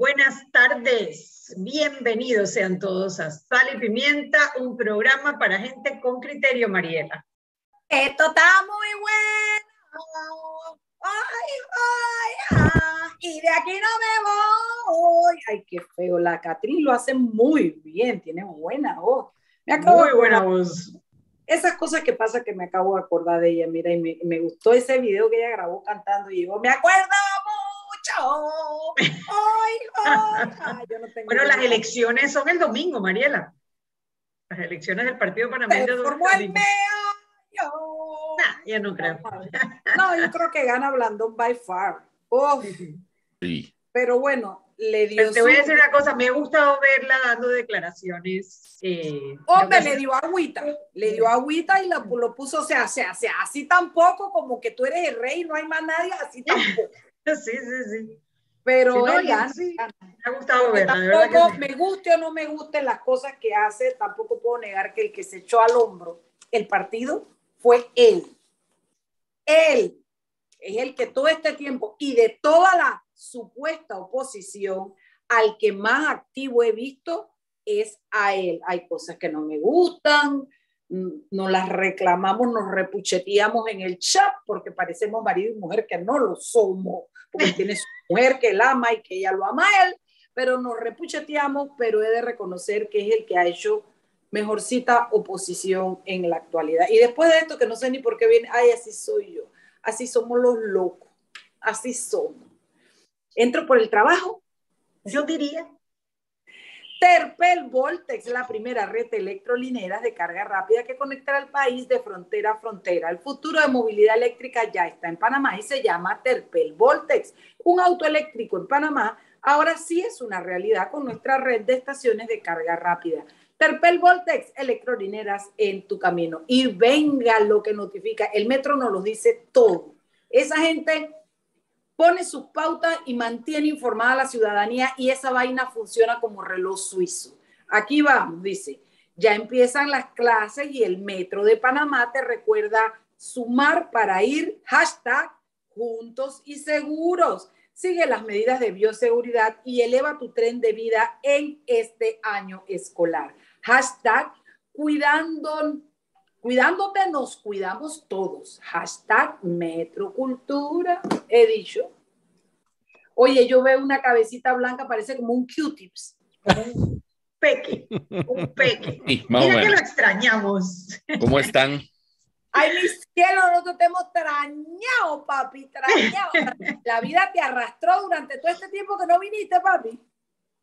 Buenas tardes, bienvenidos sean todos a Sal y Pimienta, un programa para gente con criterio, Mariela. Esto está muy bueno. Ay, ay, ay. Y de aquí no me voy. Ay, qué feo. La Catrín lo hace muy bien, tiene buena voz. Me acabo muy buena voz. Esas cosas que pasa que me acabo de acordar de ella, mira, y me, me gustó ese video que ella grabó cantando y yo, me acuerdo Ay, yo no tengo bueno, las elecciones son el domingo, Mariela. Las elecciones del Partido Panameño. Formó el ya no creo. No, yo creo que gana Blandón by far. Sí. Pero bueno, le dio. te voy a decir una cosa, me ha gustado verla dando declaraciones. Eh, Hombre, le dio agüita, le dio agüita y lo puso, o sea, o sea, sea, así tampoco como que tú eres el rey, no hay más nadie, así tampoco. sí, sí, sí. Pero sí, me ha gustado verla. Tampoco me guste o no me gusten las cosas que hace, tampoco puedo negar que el que se echó al hombro el partido fue él. Él es el que todo este tiempo y de toda la supuesta oposición, al que más activo he visto es a él. Hay cosas que no me gustan, nos las reclamamos, nos repucheteamos en el chat porque parecemos marido y mujer que no lo somos, porque tiene su mujer que él ama y que ella lo ama a él, pero nos repucheteamos, pero he de reconocer que es el que ha hecho mejorcita oposición en la actualidad. Y después de esto, que no sé ni por qué viene, ay, así soy yo, así somos los locos, así somos. Entro por el trabajo, yo diría. Terpel Voltex, la primera red electrolinera de carga rápida que conectará al país de frontera a frontera. El futuro de movilidad eléctrica ya está en Panamá y se llama Terpel Voltex. Un auto eléctrico en Panamá ahora sí es una realidad con nuestra red de estaciones de carga rápida. Terpel Voltex, electrolineras en tu camino. Y venga lo que notifica. El metro nos lo dice todo. Esa gente pone sus pautas y mantiene informada a la ciudadanía y esa vaina funciona como reloj suizo. Aquí vamos, dice, ya empiezan las clases y el metro de Panamá te recuerda sumar para ir, hashtag juntos y seguros. Sigue las medidas de bioseguridad y eleva tu tren de vida en este año escolar. Hashtag cuidando, cuidándote nos cuidamos todos. Hashtag metrocultura, he dicho. Oye, yo veo una cabecita blanca, parece como un Q-tips. Un peque, un peque. Mira que lo extrañamos. ¿Cómo están? Ay, mi cielo, nosotros te hemos extrañado, papi, extrañado. La vida te arrastró durante todo este tiempo que no viniste, papi.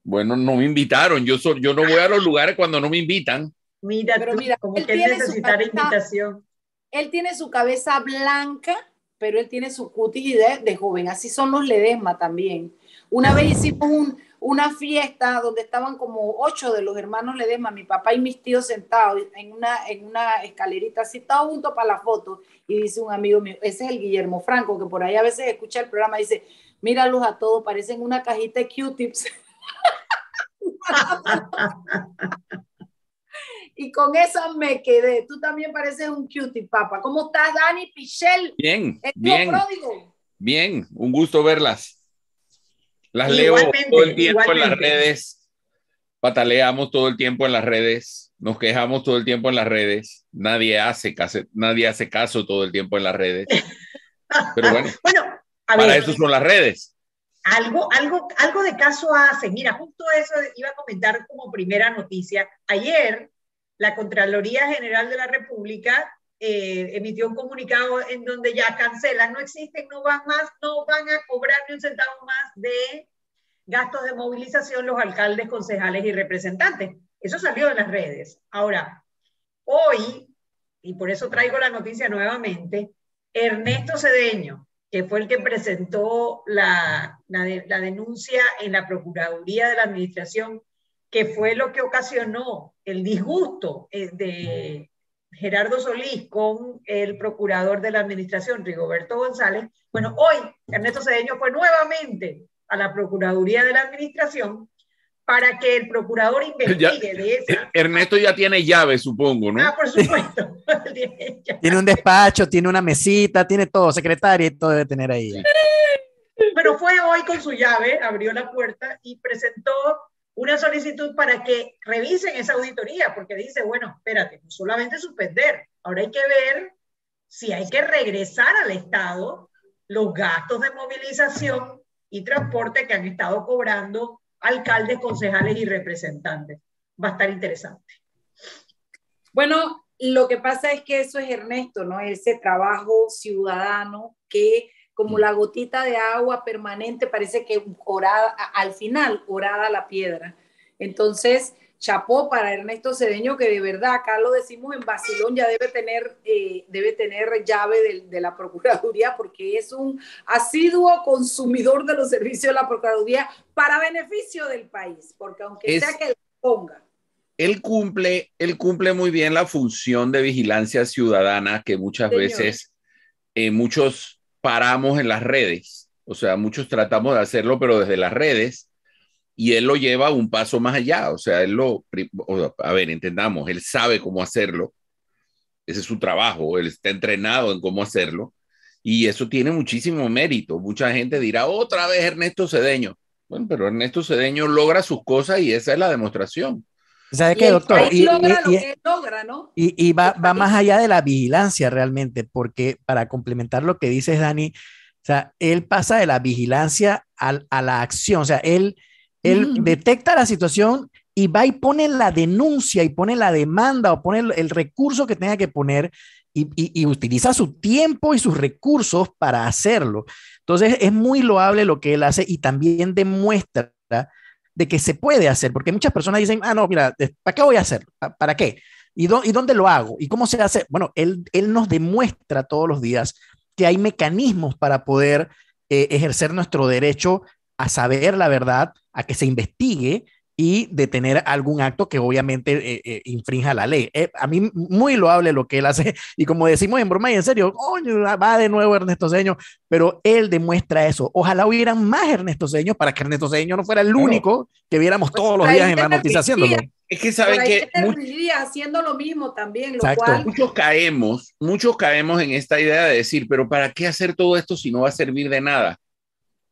Bueno, no me invitaron. Yo, yo no voy a los lugares cuando no me invitan. Mira, pero mira, como que necesitar invitación. Él tiene su cabeza blanca, pero él tiene su cutis de, joven. Así son los Ledesma también. Una vez hicimos una fiesta donde estaban como ocho de los hermanos Ledesma, mi papá y mis tíos sentados en una, en una escalerita, así todos juntos para la foto. Y dice un amigo mío, ese es el Guillermo Franco, que por ahí a veces escucha el programa, dice, míralos a todos, parecen una cajita de Q-tips. y con eso me quedé. Tú también pareces un cutie, papá. ¿Cómo estás, Dani Pichel? Bien, bien. Bien, un gusto verlas. Las leo todo el tiempo en las redes. Pataleamos todo el tiempo en las redes. Nos quejamos todo el tiempo en las redes. Nadie hace caso, nadie hace caso todo el tiempo en las redes. Pero bueno, bueno para eso son las redes algo, algo, algo de caso hace. Mira, justo eso iba a comentar como primera noticia. Ayer, la Contraloría General de la República eh, emitió un comunicado en donde ya cancelan, no existen, no van más, no van a cobrar ni un centavo más de gastos de movilización los alcaldes, concejales y representantes. Eso salió de las redes. Ahora, hoy, y por eso traigo la noticia nuevamente, Ernesto Cedeño, que fue el que presentó la, la, denuncia en la Procuraduría de la Administración, que fue lo que ocasionó el disgusto eh, de Gerardo Solís con el procurador de la Administración, Rigoberto González. Bueno, hoy Ernesto Cedeño fue nuevamente a la Procuraduría de la Administración para que el procurador investigue de esa. Ernesto ya tiene llave, supongo, ¿no? Ah, por supuesto. tiene un despacho, tiene una mesita, tiene todo, secretaria y todo debe tener ahí. Bueno, fue hoy con su llave, abrió la puerta y presentó una solicitud para que revisen esa auditoría, porque dice, bueno, espérate, no solamente suspender, ahora hay que ver si hay que regresar al Estado los gastos de movilización y transporte que han estado cobrando alcaldes, concejales y representantes. Va a estar interesante. Bueno, lo que pasa es que eso es Ernesto, ¿no? Ese trabajo ciudadano que como la gotita de agua permanente parece que orada, al final orada la piedra. Entonces, chapó para Ernesto Cedeño, que de verdad, acá lo decimos en Basilón, ya debe tener, eh, debe tener llave de, de, la Procuraduría, porque es un asiduo consumidor de los servicios de la Procuraduría para beneficio del país, porque aunque sea que le ponga. Él cumple, él cumple muy bien la función de vigilancia ciudadana que muchas veces eh, muchos paramos en las redes, o sea, muchos tratamos de hacerlo, pero desde las redes, y él lo lleva un paso más allá, o sea, él lo, a ver, entendamos, él sabe cómo hacerlo, ese es su trabajo, él está entrenado en cómo hacerlo, y eso tiene muchísimo mérito. Mucha gente dirá, otra vez Ernesto Cedeño. Bueno, pero Ernesto Cedeño logra sus cosas y esa es la demostración. ¿Sabe qué, doctor? Y, logra lo que logra, ¿no? y, va, va, más allá de la vigilancia realmente, porque para complementar lo que dices, Dani, o sea, él pasa de la vigilancia a, a la acción, o sea, él él detecta la situación y va y pone la denuncia y pone la demanda o pone el, recurso que tenga que poner y, utiliza su tiempo y sus recursos para hacerlo. Entonces es muy loable lo que él hace y también demuestra de que se puede hacer, porque muchas personas dicen, ah, no, mira, ¿para qué voy a hacer? ¿Para qué? ¿Y, ¿Y dónde lo hago? ¿Y cómo se hace? Bueno, él, él nos demuestra todos los días que hay mecanismos para poder eh, ejercer nuestro derecho a saber la verdad, a que se investigue y detener algún acto que obviamente eh, eh, infrinja la ley. Eh, a mí muy loable lo que él hace y como decimos en broma y en serio, coño, va de nuevo Ernesto Seño, pero él demuestra eso. Ojalá hubieran más Ernesto Seño para que Ernesto Seño no fuera el único que viéramos pues todos los días en la noticia haciéndolo. Es que saben que haciendo lo mismo también, lo cual... muchos caemos, muchos caemos en esta idea de decir, pero ¿para qué hacer todo esto si no va a servir de nada?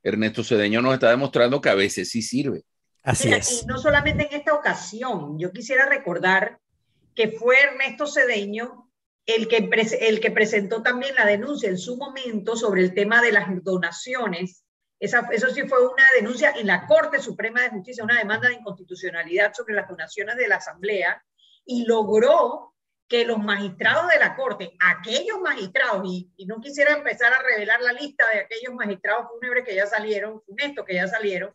Ernesto Cedeño nos está demostrando que a veces sí sirve. Así es. Y no solamente en esta ocasión, yo quisiera recordar que fue Ernesto Cedeño el que, el que presentó también la denuncia en su momento sobre el tema de las donaciones. Esa, eso sí fue una denuncia en la Corte Suprema de Justicia, una demanda de inconstitucionalidad sobre las donaciones de la Asamblea, y logró que los magistrados de la Corte, aquellos magistrados, y, no quisiera empezar a revelar la lista de aquellos magistrados fúnebres que ya salieron, funestos que ya salieron,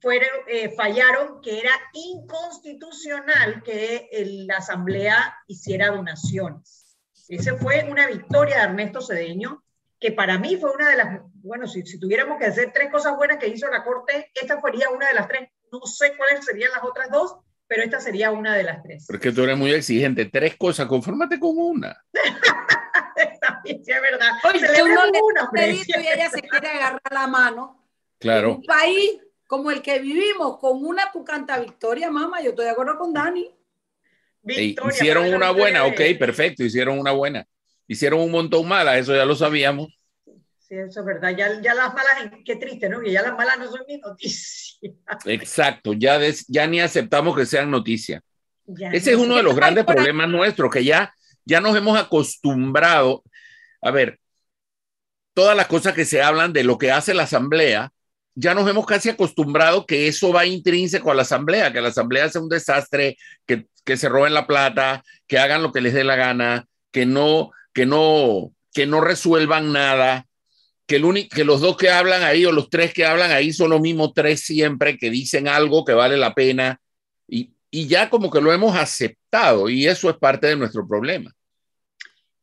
fueron, eh, fallaron que era inconstitucional que la Asamblea hiciera donaciones. Esa fue una victoria de Ernesto Cedeño, que para mí fue una de las, bueno, si, si tuviéramos que hacer tres cosas buenas que hizo la Corte, esta sería una de las tres. No sé cuáles serían las otras dos, pero esta sería una de las tres. Porque tú eres muy exigente. Tres cosas, confórmate con una. También, sí, es verdad. Oye, uno le una, y ella se quiere agarrar la mano. Claro. un país como el que vivimos, con una tu canta victoria, mamá, yo estoy de acuerdo con Dani. Victoria, hicieron una buena, ok, perfecto, hicieron una buena. Hicieron un montón mala, eso ya lo sabíamos. Sí, eso es verdad. Ya, ya, las malas, qué triste, ¿no? Que ya las malas no son mi noticia. Exacto, ya, ya ni aceptamos que sean noticia. Ese es uno de los grandes problemas nuestros, que ya, ya nos hemos acostumbrado. A ver, todas las cosas que se hablan de lo que hace la Asamblea, ya nos hemos casi acostumbrado que eso va intrínseco a la Asamblea, que la Asamblea sea un desastre, que, que se roben la plata, que hagan lo que les dé la gana, que no, que no, que no resuelvan nada que, el único, que los dos que hablan ahí o los tres que hablan ahí son los mismos tres siempre que dicen algo que vale la pena y, y ya como que lo hemos aceptado y eso es parte de nuestro problema.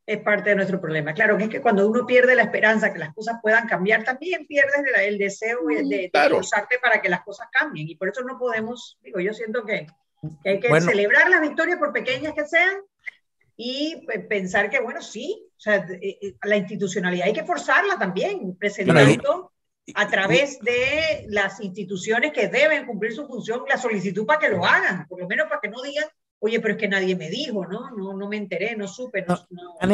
Es parte de nuestro problema. Claro, que es que cuando uno pierde la esperanza que las cosas puedan cambiar, también pierdes el deseo de, de, para que las cosas cambien. Y por eso no podemos, digo, yo siento que, hay que celebrar las victorias por pequeñas que sean y pensar que, bueno, sí, o sea, eh, eh, la institucionalidad hay que forzarla también, presentando a través de las instituciones que deben cumplir su función la solicitud para que lo hagan, por lo menos para que no digan, oye, pero es que nadie me dijo, ¿no? No, no me enteré, no supe. No,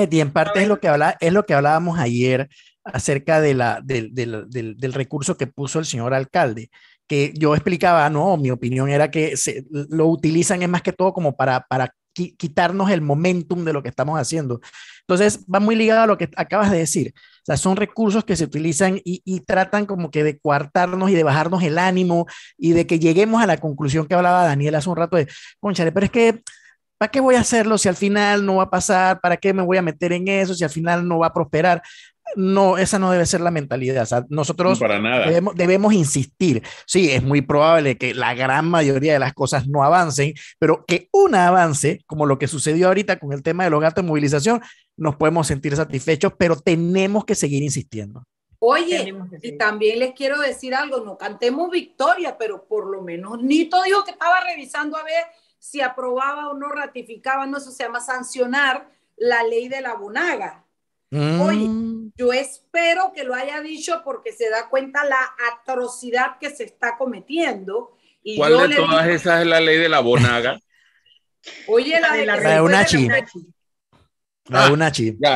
y en parte es, lo que habla, es lo que hablábamos ayer, acerca de la, del, del, del, recurso que puso el señor alcalde, que yo explicaba, no, mi opinión era que se, lo utilizan es más que todo como para, para quitarnos el momentum de lo que estamos haciendo. Entonces, va muy ligado a lo que acabas de decir. O sea, son recursos que se utilizan y, tratan como que de coartarnos y de bajarnos el ánimo y de que lleguemos a la conclusión que hablaba Daniel hace un rato de, conchale, pero es que ¿Para qué voy a hacerlo si al final no va a pasar? ¿Para qué me voy a meter en eso si al final no va a prosperar? No, esa no debe ser la mentalidad. O sea, nosotros Debemos, debemos, insistir. Sí, es muy probable que la gran mayoría de las cosas no avancen, pero que una avance, como lo que sucedió ahorita con el tema de los gastos de movilización, nos podemos sentir satisfechos, pero tenemos que seguir insistiendo. Oye, y también les quiero decir algo, no cantemos victoria, pero por lo menos Nito dijo que estaba revisando a ver si aprobaba o no ratificaba, no, eso se llama sancionar la ley de la bonaga. Oye, mm. yo espero que lo haya dicho porque se da cuenta la atrocidad que se está cometiendo. Y ¿Cuál de todas esas es la ley de la bonaga? Oye, la, de la, la de Unachi. La de Unachi.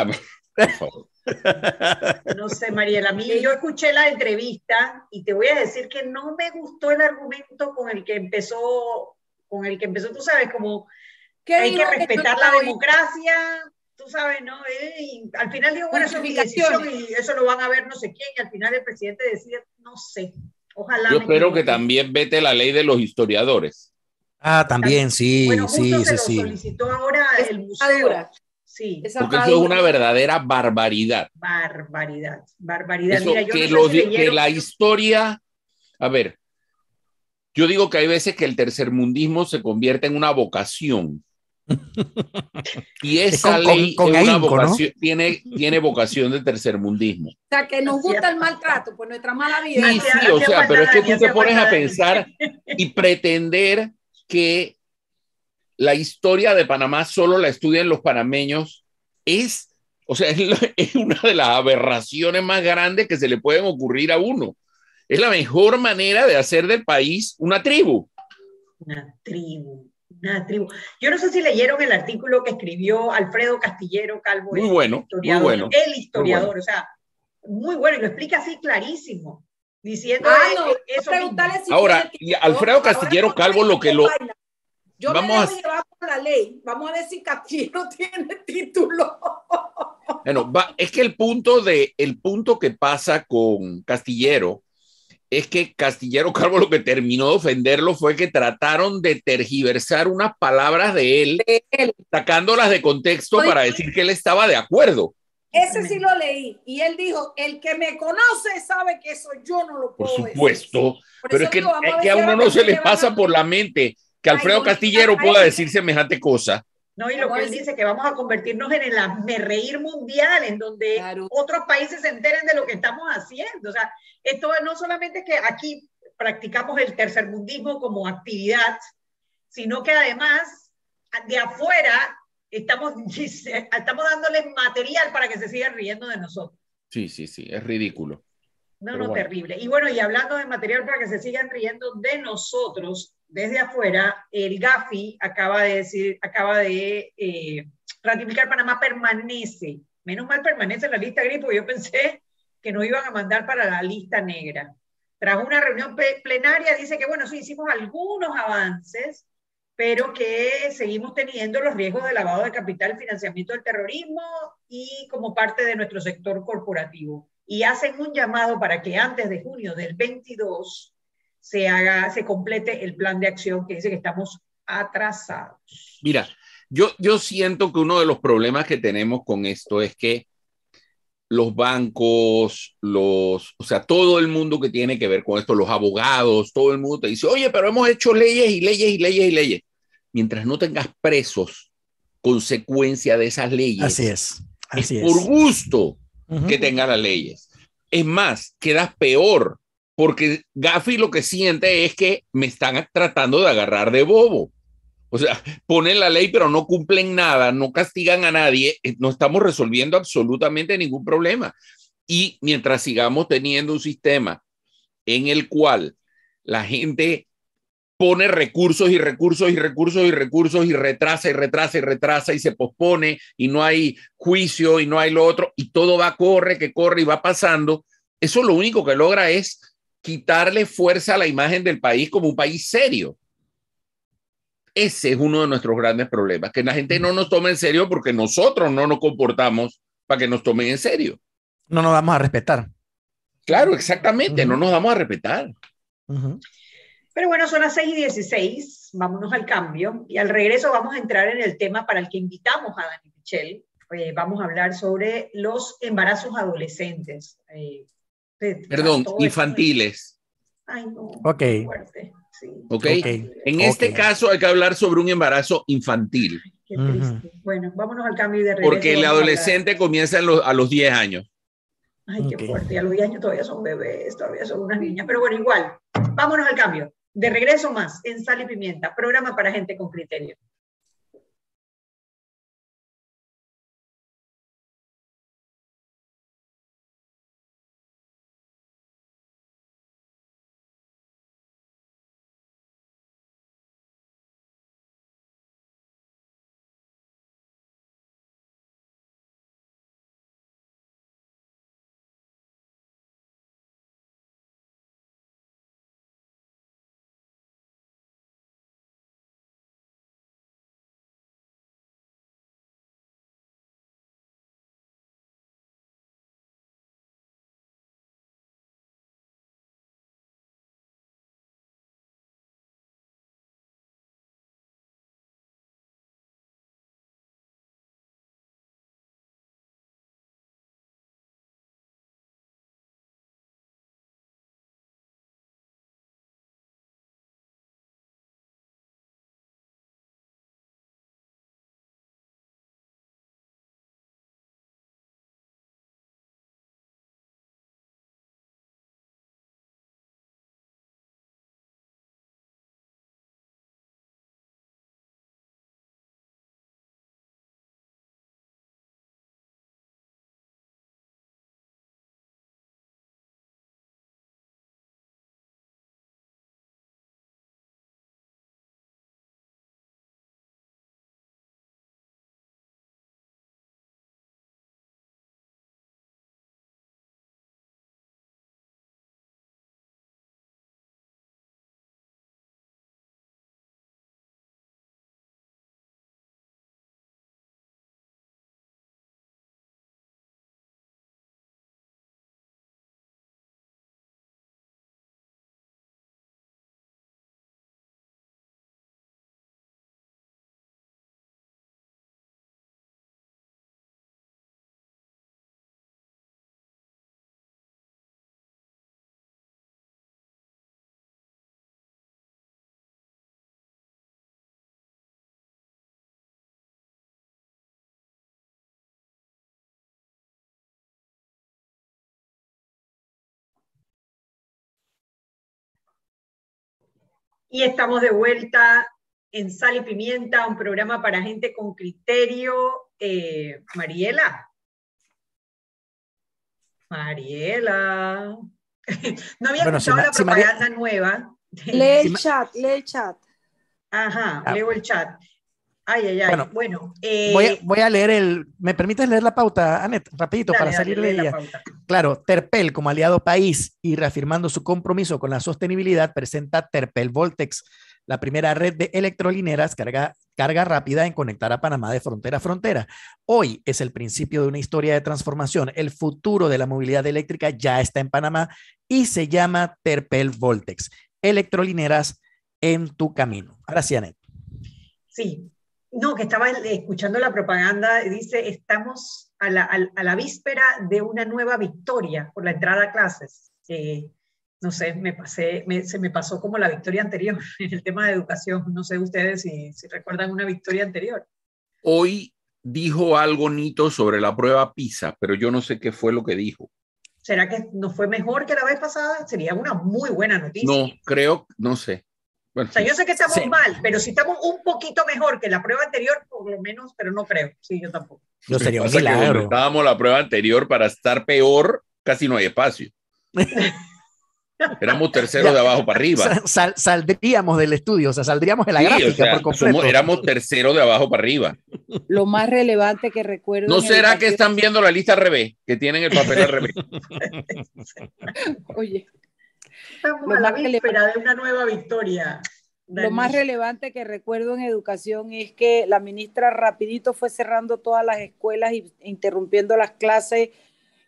No sé, Mariela, mí yo escuché la entrevista y te voy a decir que no me gustó el argumento con el que empezó con el que empezó, tú sabes, como que hay que respetar la democracia, tú sabes, ¿no? Eh, y al final digo, bueno, eso es mi decisión y eso lo van a ver no sé quién, y al final el presidente decide, no sé, ojalá. Yo espero que también vete la ley de los historiadores. Ah, también, sí, bueno, sí, sí, se sí. solicitó ahora el museo. Sí. Porque eso es una verdadera barbaridad. Barbaridad, barbaridad. Mira, yo que, no sé que la historia, a ver, yo digo que hay veces que el tercermundismo se convierte en una vocación. Y esa ley tiene, tiene vocación de tercermundismo. O sea, que nos gusta el maltrato, pues nuestra mala vida. Sí, sí, o sea, pero es que tú te pones a pensar y pretender que la historia de Panamá solo la estudian los panameños es, o sea, es una de las aberraciones más grandes que se le pueden ocurrir a uno. Es la mejor manera de hacer del país una tribu. Una tribu, una tribu. Yo no sé si leyeron el artículo que escribió Alfredo Castillero Calvo. Muy bueno, muy bueno. El historiador, o sea, muy bueno y lo explica así clarísimo. Diciendo ah, eso. Ahora, Alfredo Castillero Calvo lo que lo... Yo vamos me a la ley. Vamos a ver si Castillero tiene título. Bueno, es que el punto de el punto que pasa con Castillero es que Castillero Calvo lo que terminó de ofenderlo fue que trataron de tergiversar unas palabras de él, sacándolas de contexto para decir que él estaba de acuerdo. Ese sí lo leí y él dijo, el que me conoce sabe que eso yo no lo puedo Por supuesto, pero es que, a uno no se le pasa por la mente que Alfredo Castillero pueda decir semejante cosa. No, y lo que él dice que vamos a convertirnos en el reír mundial, en donde otros países se enteren de lo que estamos haciendo. O sea, esto no solamente que aquí practicamos el tercermundismo como actividad, sino que además de afuera estamos, estamos dándoles material para que se sigan riendo de nosotros. Sí, sí, sí, es ridículo. No, no, terrible. Y bueno, y hablando de material para que se sigan riendo de nosotros, desde afuera, el GAFI acaba de decir, acaba de eh, ratificar Panamá permanece, menos mal permanece en la lista gris, porque yo pensé que nos iban a mandar para la lista negra. Tras una reunión plenaria dice que, bueno, sí, hicimos algunos avances, pero que seguimos teniendo los riesgos de lavado de capital, financiamiento del terrorismo y como parte de nuestro sector corporativo. Y hacen un llamado para que antes de junio del 22 se haga, se complete el plan de acción que dice que estamos atrasados. Mira, yo, yo siento que uno de los problemas que tenemos con esto es que los bancos, los, o sea, todo el mundo que tiene que ver con esto, los abogados, todo el mundo te dice, oye, pero hemos hecho leyes y leyes y leyes y leyes. Mientras no tengas presos, consecuencia de esas leyes. Así es. Así es, por gusto que tengas las leyes. Es más, quedas peor porque Gafi lo que siente es que me están tratando de agarrar de bobo. O sea, ponen la ley pero no cumplen nada, no castigan a nadie, eh, no estamos resolviendo absolutamente ningún problema. Y mientras sigamos teniendo un sistema en el cual la gente pone recursos y recursos y recursos y recursos y retrasa y retrasa y retrasa y se pospone y no hay juicio y no hay lo otro y todo va, corre, que corre y va pasando, eso lo único que logra es quitarle fuerza a la imagen del país como un país serio. Ese es uno de nuestros grandes problemas, que la gente no nos tome en serio porque nosotros no nos comportamos para que nos tomen en serio. No nos vamos a respetar. Claro, exactamente, no nos vamos a respetar. Pero bueno, son las 6 y 16, vámonos al cambio y al regreso vamos a entrar en el tema para el que invitamos a Dani Michel. Eh, vamos a hablar sobre los embarazos adolescentes. Eh, Perdón, infantiles. Ay, no. Ok. Fuerte. Sí. Okay. En este caso hay que hablar sobre un embarazo infantil. qué triste. Bueno, vámonos al cambio de regreso. Porque el adolescente comienza a los, a los 10 años. Ay, qué fuerte. Y a los 10 años todavía son bebés, todavía son unas niñas. Pero bueno, igual. Vámonos al cambio. De regreso más en Sal y Pimienta, programa para gente con criterio. Y estamos de vuelta en Sal y Pimienta, un programa para gente con criterio. Eh, Mariela. Mariela. no había escuchado la propaganda nueva. Lee el chat, lee el chat. Ajá, ah. leo el chat. Ay, ay, ay. Bueno, eh, voy, a, leer el. ¿Me permites leer la pauta, Anet? Rapidito, para salir de ella. Claro, Terpel, como aliado país y reafirmando su compromiso con la sostenibilidad, presenta Terpel Voltex, la primera red de electrolineras carga, carga rápida en conectar a Panamá de frontera a frontera. Hoy es el principio de una historia de transformación. El futuro de la movilidad eléctrica ya está en Panamá y se llama Terpel Voltex. Electrolineras en tu camino. Ahora sí, Anet. Sí, no, que estaba escuchando la propaganda, dice, estamos a la, a, la víspera de una nueva victoria por la entrada a clases. no sé, me pasé, se me pasó como la victoria anterior en el tema de educación. No sé ustedes si, si recuerdan una victoria anterior. Hoy dijo algo Nito sobre la prueba PISA, pero yo no sé qué fue lo que dijo. ¿Será que no fue mejor que la vez pasada? Sería una muy buena noticia. No, creo, no sé o sea, yo sé que estamos mal, pero si estamos un poquito mejor que la prueba anterior, por lo menos, pero no creo. Sí, yo tampoco. No sería un Estábamos la prueba anterior para estar peor, casi no hay espacio. Éramos terceros de abajo para arriba. saldríamos del estudio, o sea, saldríamos de la gráfica por completo. éramos terceros de abajo para arriba. Lo más relevante que recuerdo. ¿No será que están viendo la lista al revés? Que tienen el papel al revés. Oye. Estamos a la víspera de una nueva victoria. Lo más relevante que recuerdo en educación es que la ministra rapidito fue cerrando todas las escuelas e interrumpiendo las clases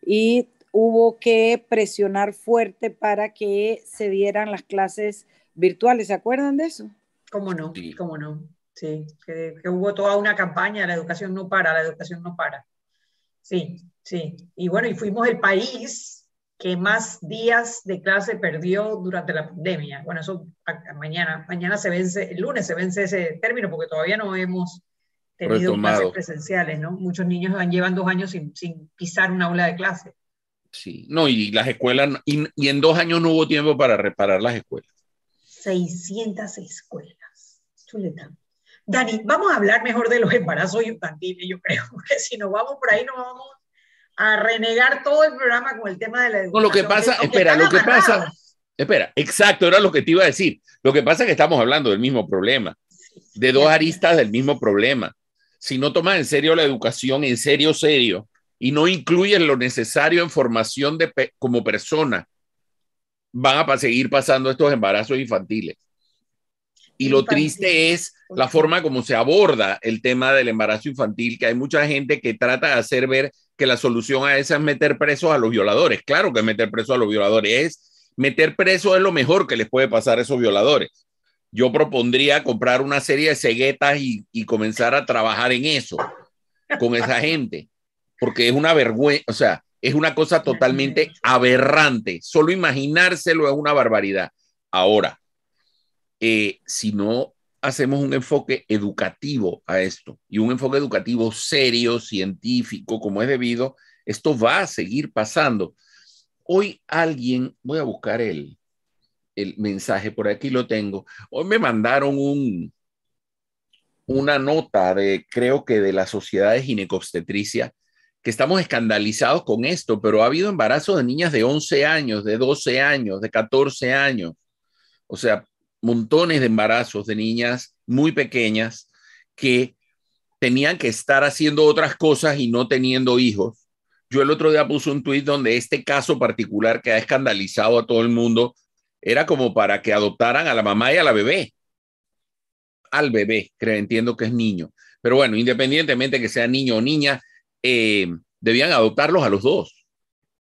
y hubo que presionar fuerte para que se dieran las clases virtuales. ¿Se acuerdan de eso? ¿Cómo no? ¿Cómo no? Sí, que, hubo toda una campaña, la educación no para, la educación no para. Sí, sí. Y bueno, y fuimos el país que más días de clase perdió durante la pandemia. Bueno, eso mañana, mañana se vence, el lunes se vence ese término porque todavía no hemos tenido clases presenciales, ¿no? Muchos niños van, llevan dos años sin, sin pisar una aula de clase. Sí, no, y las escuelas, y, en dos años no hubo tiempo para reparar las escuelas. 600 escuelas. Chuleta. Dani, vamos a hablar mejor de los embarazos infantiles, yo creo, porque si nos vamos por ahí, nos vamos a renegar todo el programa con el tema de la educación. No, lo que pasa, espera, lo que pasa, espera, exacto, era lo que te iba a decir. Lo que pasa es que estamos hablando del mismo problema, de dos aristas del mismo problema. Si no tomas en serio la educación, en serio, serio, y no incluyen lo necesario en formación de como persona, van a seguir pasando estos embarazos infantiles. Y lo triste es la forma como se aborda el tema del embarazo infantil, que hay mucha gente que trata de hacer ver que la solución a esa es meter presos a los violadores. Claro que meter presos a los violadores es meter presos es lo mejor que les puede pasar a esos violadores. Yo propondría comprar una serie de ceguetas y, comenzar a trabajar en eso con esa gente porque es una vergüenza, o sea, es una cosa totalmente aberrante. Solo imaginárselo es una barbaridad. Ahora, eh, si no hacemos un enfoque educativo a esto y un enfoque educativo serio, científico, como es debido, esto va a seguir pasando. Hoy alguien, voy a buscar el, el mensaje, por aquí lo tengo. Hoy me mandaron un, una nota de, creo que de la Sociedad de Ginecobstetricia, que estamos escandalizados con esto, pero ha habido embarazos de niñas de 11 años, de 12 años, de 14 años. O sea, montones de embarazos de niñas muy pequeñas que tenían que estar haciendo otras cosas y no teniendo hijos. Yo el otro día puse un tuit donde este caso particular que ha escandalizado a todo el mundo era como para que adoptaran a la mamá y a la bebé. Al bebé, creo, entiendo que es niño. Pero bueno, independientemente que sea niño o niña, eh, debían adoptarlos a los dos,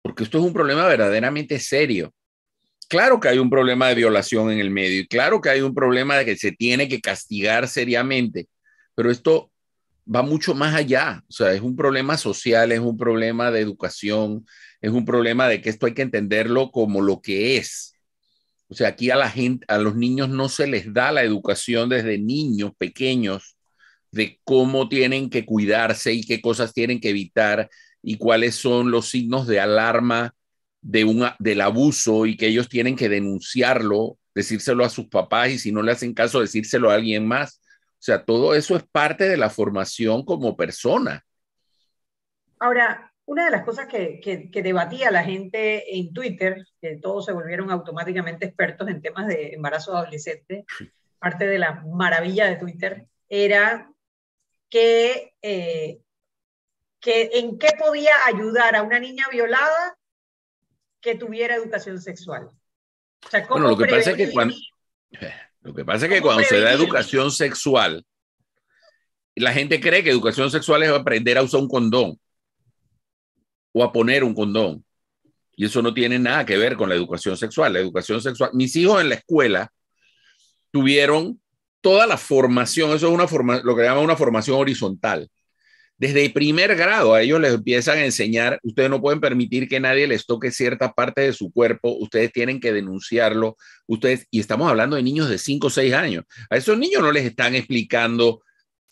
porque esto es un problema verdaderamente serio. Claro que hay un problema de violación en el medio y claro que hay un problema de que se tiene que castigar seriamente, pero esto va mucho más allá. O sea, es un problema social, es un problema de educación, es un problema de que esto hay que entenderlo como lo que es. O sea, aquí a la gente, a los niños no se les da la educación desde niños pequeños de cómo tienen que cuidarse y qué cosas tienen que evitar y cuáles son los signos de alarma de un, del abuso y que ellos tienen que denunciarlo, decírselo a sus papás y si no le hacen caso, decírselo a alguien más. O sea, todo eso es parte de la formación como persona. Ahora, una de las cosas que, que, debatía la gente en Twitter, que todos se volvieron automáticamente expertos en temas de embarazo adolescente, parte de la maravilla de Twitter, era que, eh, que en qué podía ayudar a una niña violada que tuviera educación sexual. bueno, lo que pasa es que cuando, lo que pasa es que cuando se da educación sexual, la gente cree que educación sexual es aprender a usar un condón o a poner un condón. Y eso no tiene nada que ver con la educación sexual. La educación sexual, mis hijos en la escuela tuvieron toda la formación, eso es una forma, lo que llaman una formación horizontal. Desde el primer grado a ellos les empiezan a enseñar, ustedes no pueden permitir que nadie les toque cierta parte de su cuerpo, ustedes tienen que denunciarlo, ustedes, y estamos hablando de niños de 5 o 6 años. A esos niños no les están explicando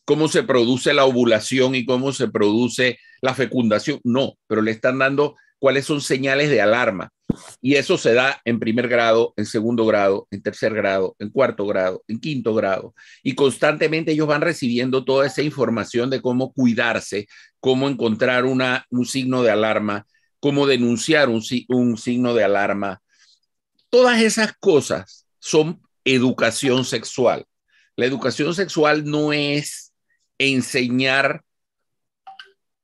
cómo se produce la ovulación y cómo se produce la fecundación, no, pero le están dando cuáles son señales de alarma. Y eso se da en primer grado, en segundo grado, en tercer grado, en cuarto grado, en quinto grado. Y constantemente ellos van recibiendo toda esa información de cómo cuidarse, cómo encontrar una, un signo de alarma, cómo denunciar un, un signo de alarma. todas esas cosas son educación sexual. La educación sexual no es enseñar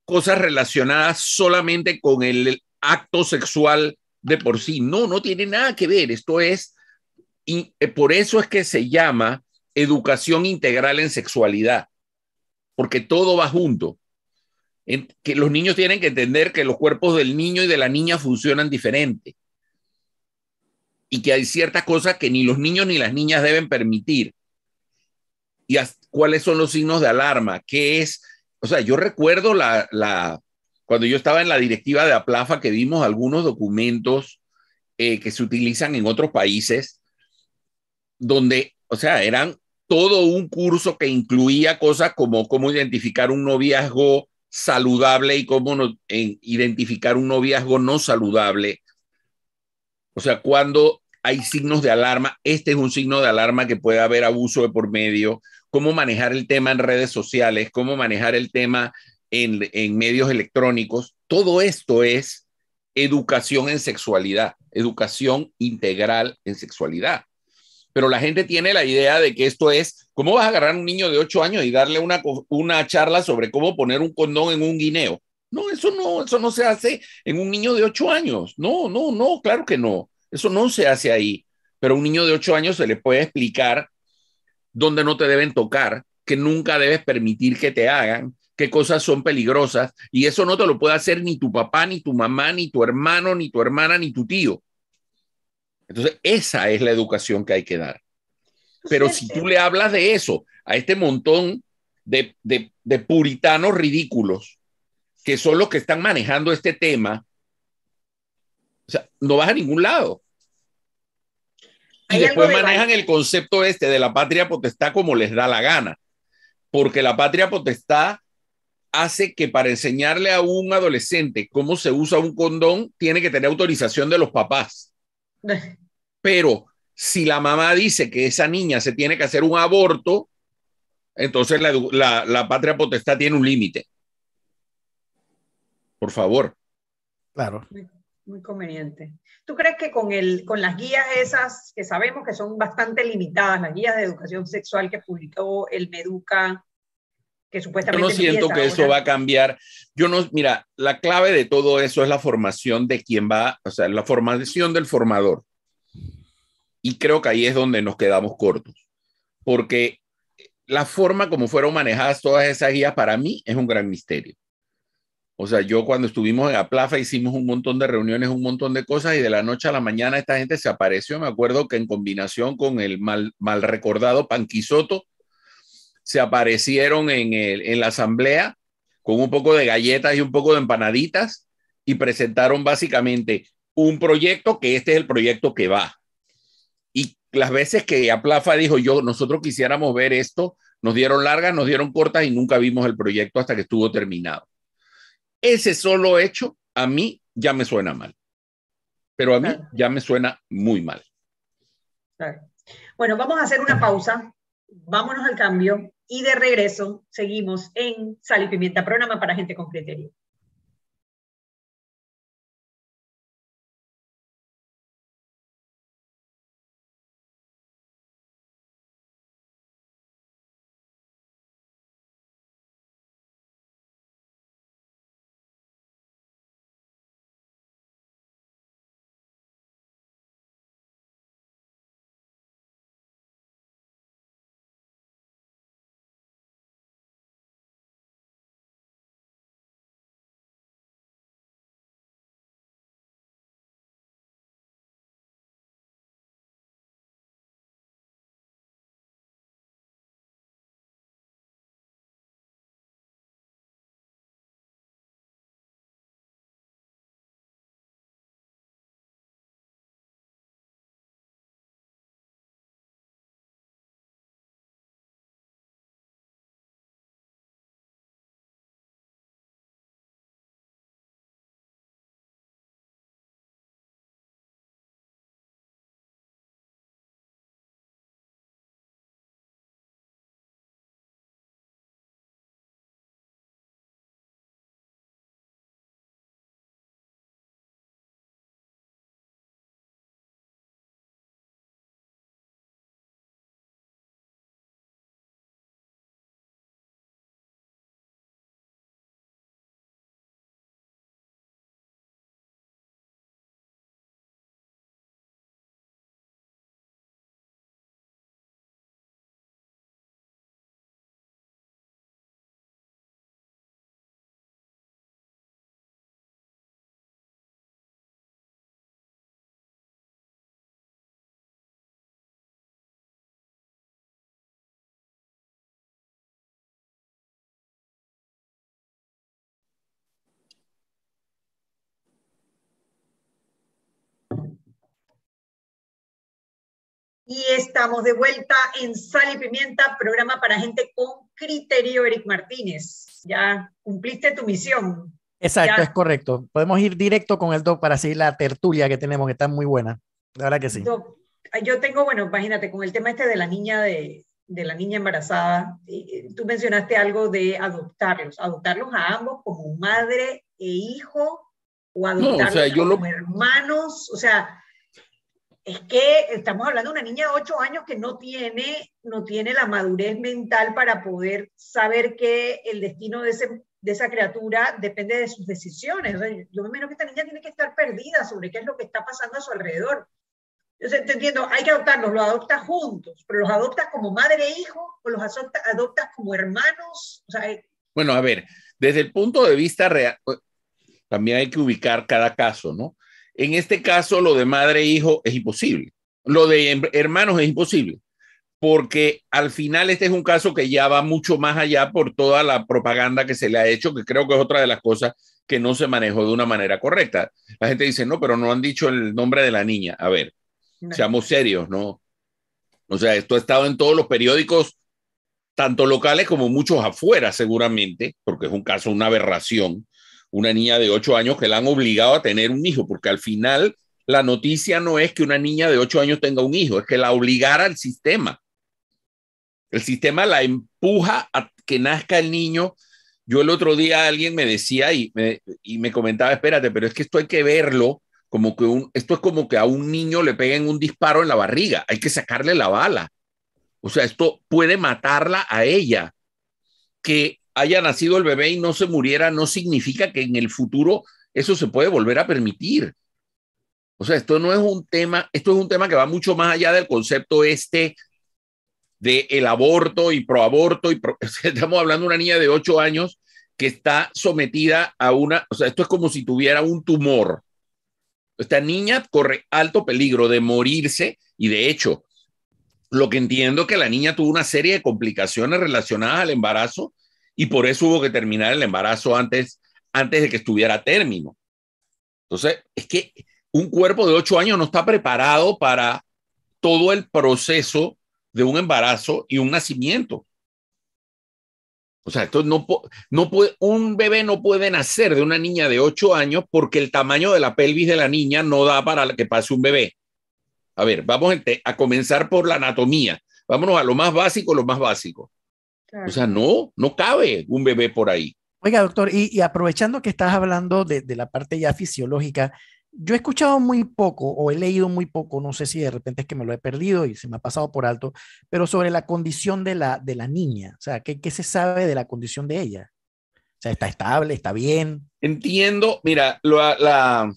cosas relacionadas solamente con el acto sexual de por sí. No, no tiene nada que ver. Esto es, y eh, por eso es que se llama educación integral en sexualidad, porque todo va junto. Que los niños tienen que entender que los cuerpos del niño y de la niña funcionan diferente y que hay ciertas cosas que ni los niños ni las niñas deben permitir. Y cuáles son los signos de alarma, qué es, o sea, yo recuerdo la, la, cuando yo estaba en la directiva de APLAFA que vimos algunos documentos eh, que se utilizan en otros países, donde, o sea, eran todo un curso que incluía cosas como cómo identificar un noviazgo saludable y cómo no, identificar un noviazgo no saludable. O sea, cuando hay signos de alarma, este es un signo de alarma que puede haber abuso de por medio, cómo manejar el tema en redes sociales, cómo manejar el tema en, medios electrónicos. Todo esto es educación en sexualidad, educación integral en sexualidad. Pero la gente tiene la idea de que esto es, ¿cómo vas a agarrar a un niño de 8 años y darle una, una charla sobre cómo poner un condón en un guineo? No, eso no, eso no se hace en un niño de 8 años. No, no, no, claro que no. Eso no se hace ahí. Pero a un niño de 8 años se le puede explicar dónde no te deben tocar, que nunca debes permitir que te hagan, qué cosas son peligrosas, y eso no te lo puede hacer ni tu papá, ni tu mamá, ni tu hermano, ni tu hermana, ni tu tío. Entonces, esa es la educación que hay que dar. Pero si tú le hablas de eso a este montón de, de, puritanos ridículos, que son los que están manejando este tema, o sea, no vas a ningún lado. Y después manejan el concepto este de la patria potestad como les da la gana, porque la patria potestad hace que para enseñarle a un adolescente cómo se usa un condón, tiene que tener autorización de los papás. Pero si la mamá dice que esa niña se tiene que hacer un aborto, entonces la, patria potestad tiene un límite. Por favor. Claro. Muy, conveniente. ¿Tú crees que con, el, con las guías esas, que sabemos que son bastante limitadas, las guías de educación sexual que publicó el Meduca, que supuestamente... Yo no siento que eso va a cambiar. Yo no, mira, la clave de todo eso es la formación de quien va, o sea, la formación del formador. Y creo que ahí es donde nos quedamos cortos, porque la forma como fueron manejadas todas esas guías para mí es un gran misterio. O sea, yo cuando estuvimos en Aplafa hicimos un montón de reuniones, un montón de cosas y de la noche a la mañana esta gente se apareció. Me acuerdo que en combinación con el mal, mal recordado Panquisoto, se aparecieron en, el, en la asamblea con un poco de galletas y un poco de empanaditas y presentaron básicamente un proyecto que este es el proyecto que va. Y las veces que Aplafa dijo yo, nosotros quisiéramos ver esto, nos dieron largas, nos dieron cortas y nunca vimos el proyecto hasta que estuvo terminado. Ese solo hecho a mí ya me suena mal, pero a mí ya me suena muy mal. Bueno, vamos a hacer una pausa, vámonos al cambio y de regreso seguimos en Sal y Pimienta, programa para gente con criterio. Y estamos de vuelta en Sal y Pimienta, programa para gente con criterio, Eric Martínez. Ya cumpliste tu misión. Exacto, es correcto. Podemos ir directo con el doc para seguir la tertulia que tenemos, que está muy buena. La verdad que sí. yo tengo, bueno, imagínate, con el tema este de la niña de, de la niña embarazada, tú mencionaste algo de adoptarlos, adoptarlos a ambos como madre e hijo, o adoptarlos como hermanos, o sea, es que estamos hablando de una niña de 8 años que no tiene, no tiene la madurez mental para poder saber que el destino de, ese, de esa criatura depende de sus decisiones. yo me imagino que esta niña tiene que estar perdida sobre qué es lo que está pasando a su alrededor. Yo te entiendo, hay que adoptarlos, los adoptas juntos, pero los adoptas como madre e hijo o los adoptas como hermanos. Eh, bueno, a ver, desde el punto de vista real, también hay que ubicar cada caso, ¿no? En este caso, lo de madre e hijo es imposible. Lo de hermanos es imposible, porque al final este es un caso que ya va mucho más allá por toda la propaganda que se le ha hecho, que creo que es otra de las cosas que no se manejó de una manera correcta. La gente dice, no, pero no han dicho el nombre de la niña. A ver, seamos serios, ¿no? O sea, esto ha estado en todos los periódicos, tanto locales como muchos afuera, seguramente, porque es un caso, una aberración una niña de 8 años que la han obligado a tener un hijo, porque al final la noticia no es que una niña de 8 años tenga un hijo, es que la obligara al sistema. El sistema la empuja a que nazca el niño. Yo el otro día alguien me decía y me, y me comentaba, espérate, pero es que esto hay que verlo como que un, esto es como que a un niño le peguen un disparo en la barriga, hay que sacarle la bala. O sea, esto puede matarla a ella. Que haya nacido el bebé y no se muriera no significa que en el futuro eso se puede volver a permitir. O sea, esto no es un tema, esto es un tema que va mucho más allá del concepto este de el aborto y proaborto. Y estamos hablando de una niña de 8 años que está sometida a una, o sea, esto es como si tuviera un tumor. Esta niña corre alto peligro de morirse y de hecho, lo que entiendo que la niña tuvo una serie de complicaciones relacionadas al embarazo y por eso hubo que terminar el embarazo antes, antes de que estuviera a término. Entonces, es que un cuerpo de ocho años no está preparado para todo el proceso de un embarazo y un nacimiento. O sea, esto no, no puede, un bebé no puede nacer de una niña de ocho años porque el tamaño de la pelvis de la niña no da para que pase un bebé. A ver, vamos a comenzar por la anatomía. Vámonos a lo más básico, lo más básico. O sea, no, no cabe un bebé por ahí. Oiga, doctor, y, aprovechando que estás hablando de, la parte ya fisiológica, yo he escuchado muy poco o he leído muy poco, no sé si de repente es que me lo he perdido y se me ha pasado por alto, pero sobre la condición de la, de la niña, o sea, ¿qué, se sabe de la condición de ella? O sea, ¿está estable, está bien? Entiendo, mira, la,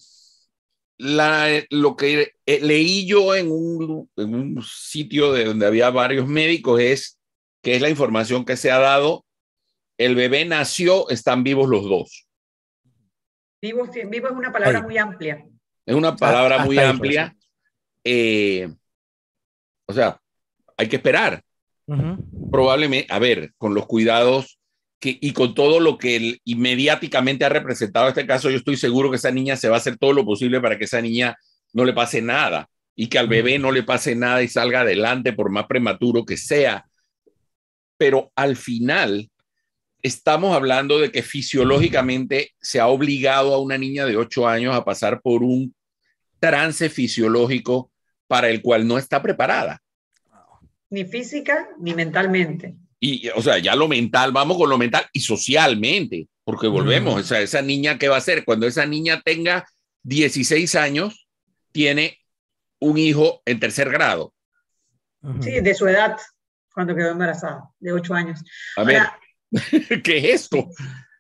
la, lo que eh, leí yo en un, en un sitio de donde había varios médicos es que es la información que se ha dado, el bebé nació, están vivos los dos. Vivo, vivo es una palabra muy amplia. Es una palabra muy amplia. Eh, o sea, hay que esperar. Probablemente, a ver, con los cuidados que, y con todo lo que inmediáticamente ha representado este caso, yo estoy seguro que esa niña se va a hacer todo lo posible para que esa niña no le pase nada y que al bebé no le pase nada y salga adelante por más prematuro que sea pero al final estamos hablando de que fisiológicamente se ha obligado a una niña de 8 años a pasar por un trance fisiológico para el cual no está preparada. Ni física ni mentalmente. Y, o sea, ya lo mental, vamos con lo mental y socialmente, porque volvemos, o sea, esa niña, ¿qué va a hacer? Cuando esa niña tenga 16 años, tiene un hijo en tercer grado. Sí, de su edad cuando quedó embarazada, de ocho años. A ver, ¿qué es esto?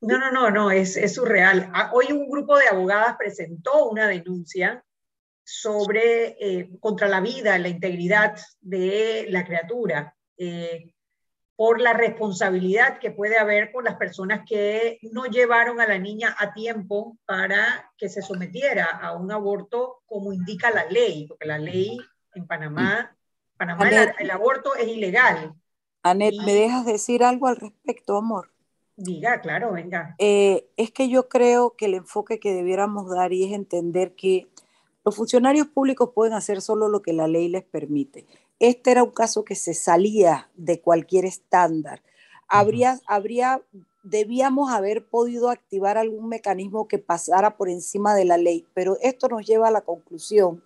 No, no, no, no, es, es surreal. Ah, hoy un grupo de abogadas presentó una denuncia sobre, eh, contra la vida, la integridad de la criatura, eh, por la responsabilidad que puede haber con las personas que no llevaron a la niña a tiempo para que se sometiera a un aborto como indica la ley, porque la ley en Panamá Panamá el, aborto es ilegal. Anet, ¿me dejas decir algo al respecto, amor? Diga, claro, venga. Eh, es que yo creo que el enfoque que debiéramos dar y es entender que los funcionarios públicos pueden hacer solo lo que la ley les permite. este era un caso que se salía de cualquier estándar. Habría, habría, debíamos haber podido activar algún mecanismo que pasara por encima de la ley, pero esto nos lleva a la conclusión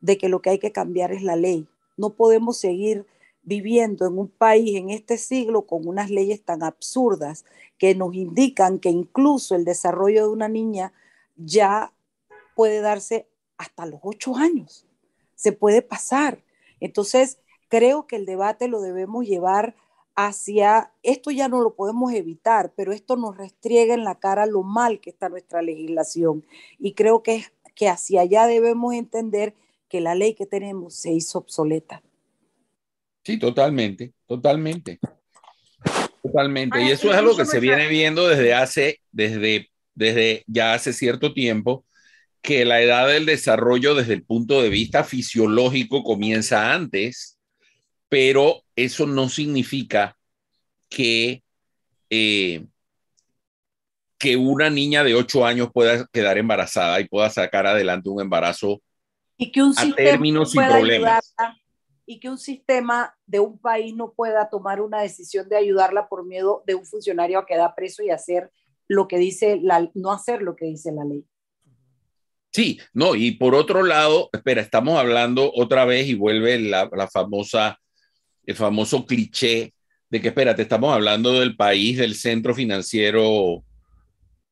de que lo que hay que cambiar es la ley. No podemos seguir viviendo en un país en este siglo con unas leyes tan absurdas que nos indican que incluso el desarrollo de una niña ya puede darse hasta los ocho años. Se puede pasar. Entonces, creo que el debate lo debemos llevar hacia, esto ya no lo podemos evitar, pero esto nos restriega en la cara lo mal que está nuestra legislación. Y creo que, que hacia allá debemos entender que la ley que tenemos se hizo obsoleta. Sí, totalmente, totalmente. Totalmente. Y eso es algo que se viene viendo desde hace, desde, desde ya hace cierto tiempo, que la edad del desarrollo desde el punto de vista fisiológico comienza antes, pero eso no significa que, eh, que una niña de 8 años pueda quedar embarazada y pueda sacar adelante un embarazo y que un a términos y problemas. y que un sistema de un país no pueda tomar una decisión de ayudarla por miedo de un funcionario a quedar preso y hacer lo que dice la, no hacer lo que dice la ley. Sí, no, y por otro lado, espera, estamos hablando otra vez y vuelve la, la famosa, el famoso cliché de que, espérate, estamos hablando del país, del centro financiero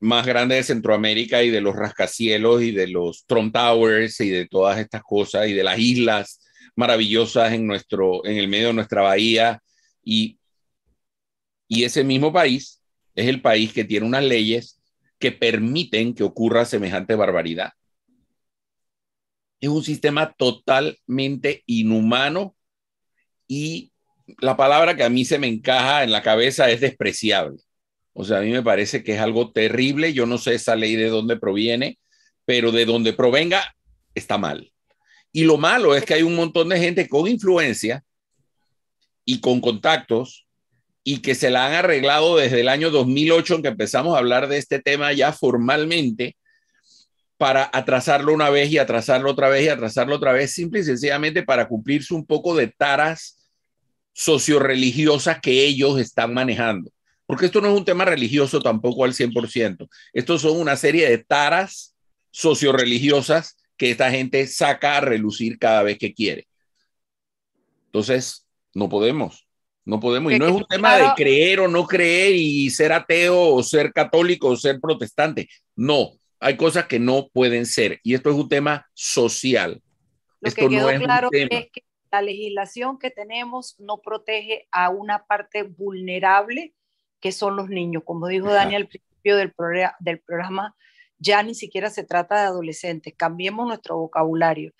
más grande de Centroamérica y de los rascacielos y de los Trump Towers y de todas estas cosas y de las islas maravillosas en, nuestro, en el medio de nuestra bahía. Y, y ese mismo país es el país que tiene unas leyes que permiten que ocurra semejante barbaridad. Es un sistema totalmente inhumano y la palabra que a mí se me encaja en la cabeza es despreciable. O sea, a mí me parece que es algo terrible. Yo no sé esa ley de dónde proviene, pero de donde provenga está mal. Y lo malo es que hay un montón de gente con influencia y con contactos y que se la han arreglado desde el año 2008 en que empezamos a hablar de este tema ya formalmente para atrasarlo una vez y atrasarlo otra vez y atrasarlo otra vez, simple y sencillamente para cumplirse un poco de taras socioreligiosas que ellos están manejando porque esto no es un tema religioso tampoco al 100%. Estos son una serie de taras socioreligiosas que esta gente saca a relucir cada vez que quiere. Entonces, no podemos, no podemos. Y no es un tema de creer o no creer y ser ateo o ser católico o ser protestante. No, hay cosas que no pueden ser. Y esto es un tema social. Lo esto que quedó no es claro es que la legislación que tenemos no protege a una parte vulnerable que son los niños. Como dijo Daniel al principio del, del programa, ya ni siquiera se trata de adolescentes. Cambiemos nuestro vocabulario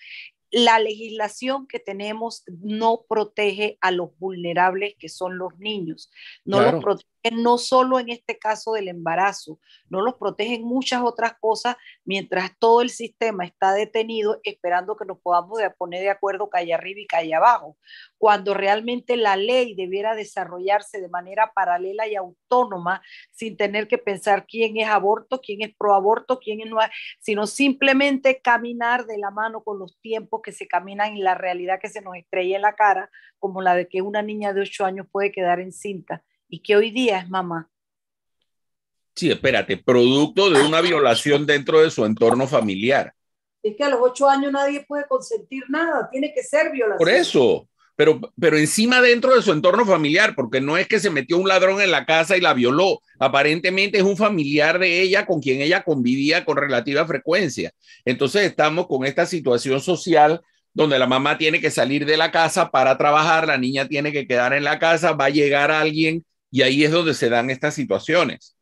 la legislación que tenemos no protege a los vulnerables que son los niños, no los protege no solo en este caso del embarazo, no los protege en muchas otras cosas mientras todo el sistema está detenido esperando que nos podamos poner de acuerdo calle arriba y calle abajo, cuando realmente la ley debiera desarrollarse de manera paralela y autónoma sin tener que pensar quién es aborto, quién es pro aborto, quién es no, sino simplemente caminar de la mano con los tiempos que se caminan y la realidad que se nos estrella en la cara, como la de que una niña de 8 años puede quedar encinta y que hoy día es mamá. Sí, espérate, producto de una violación dentro de su entorno familiar. Es que a los 8 años nadie puede consentir nada, tiene que ser violación. Por eso, pero, pero encima dentro de su entorno familiar, porque no es que se metió un ladrón en la casa y la violó, aparentemente es un familiar de ella con quien ella convivía con relativa frecuencia. Entonces estamos con esta situación social donde la mamá tiene que salir de la casa para trabajar, la niña tiene que quedar en la casa, va a llegar alguien y ahí es donde se dan estas situaciones.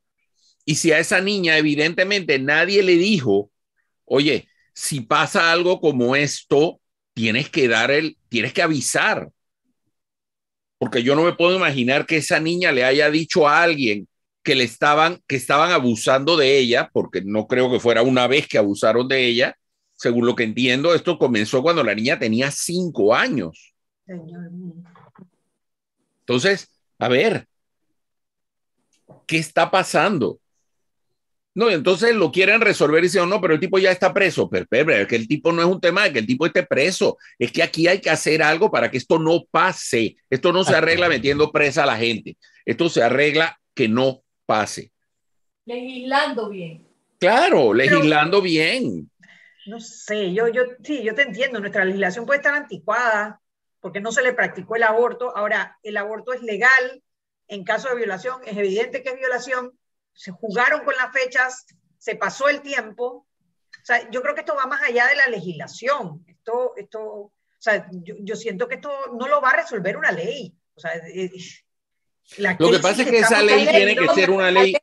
Y si a esa niña evidentemente nadie le dijo, oye, si pasa algo como esto, tienes que dar el, tienes que avisar. Porque yo no me puedo imaginar que esa niña le haya dicho a alguien que le estaban, que estaban abusando de ella, porque no creo que fuera una vez que abusaron de ella. Según lo que entiendo, esto comenzó cuando la niña tenía cinco años. Entonces, a ver, ¿qué está pasando? No, entonces lo quieren resolver y dicen, no, pero el tipo ya está preso. Pero, pero, es que el tipo no es un tema de que el tipo esté preso. Es que aquí hay que hacer algo para que esto no pase. Esto no se arregla metiendo presa a la gente. Esto se arregla que no pase. Legislando bien. Claro, legislando bien. No sé, yo, yo, sí, yo te entiendo. Nuestra legislación puede estar anticuada porque no se le practicó el aborto. Ahora, el aborto es legal. En caso de violación, es evidente que es violación se jugaron con las fechas, se pasó el tiempo. O sea, yo creo que esto va más allá de la legislación. Esto, esto, o sea, yo, yo siento que esto no lo va a resolver una ley. O sea, lo que pasa es que esa ley tiene que ser una ley,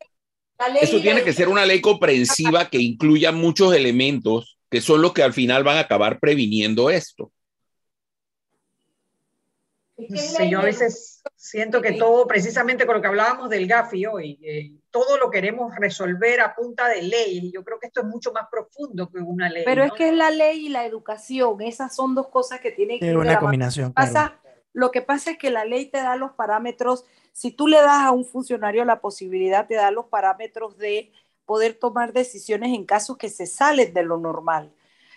eso tiene que ser una ley comprensiva que incluya muchos elementos que son los que al final van a acabar previniendo esto. Yo a veces siento que todo, precisamente con lo que hablábamos del GAFI hoy, eh, todo lo queremos resolver a punta de ley. Yo creo que esto es mucho más profundo que una ley. Pero es que es la ley y la educación, esas son dos cosas que tienen que ser una combinación. Pasa, Lo que pasa es que la ley te da los parámetros, si tú le das a un funcionario la posibilidad, te da los parámetros de poder tomar decisiones en casos que se salen de lo normal.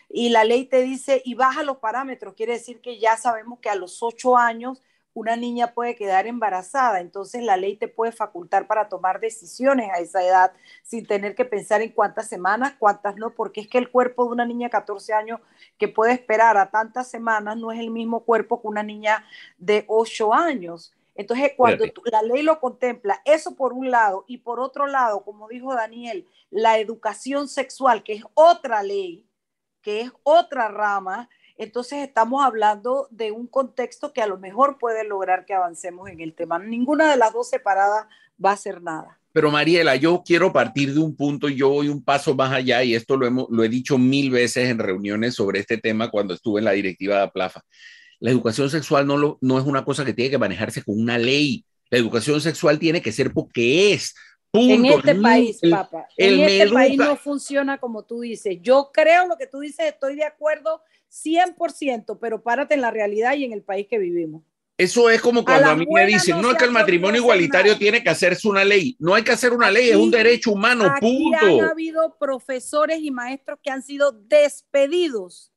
Y la ley te dice, y baja los parámetros, quiere decir que ya sabemos que a los ocho años una niña puede quedar embarazada, entonces la ley te puede facultar para tomar decisiones a esa edad sin tener que pensar en cuántas semanas, cuántas no, porque es que el cuerpo de una niña de 14 años que puede esperar a tantas semanas no es el mismo cuerpo que una niña de 8 años. Entonces, cuando la ley lo contempla, eso por un lado, y por otro lado, como dijo Daniel, la educación sexual, que es otra ley, es otra rama, entonces estamos hablando de un contexto que a lo mejor puede lograr que avancemos en el tema. Ninguna de las dos separadas va a hacer nada. Pero Mariela, yo quiero partir de un punto, yo voy un paso más allá y esto lo, hemos, lo he dicho mil veces en reuniones sobre este tema cuando estuve en la directiva de APLAFA. La educación sexual no, lo, no es una cosa que tiene que manejarse con una ley. La educación sexual tiene que ser porque es, En este país, papá. en este país no funciona como tú dices. Yo creo lo que tú dices, estoy de acuerdo 100%, pero párate en la realidad y en el país que vivimos. Eso es como cuando a, mí me dicen, no, es que el matrimonio igualitario tiene que hacerse una ley. No hay que hacer una ley, es un derecho humano, aquí punto. Han habido profesores y maestros que han sido despedidos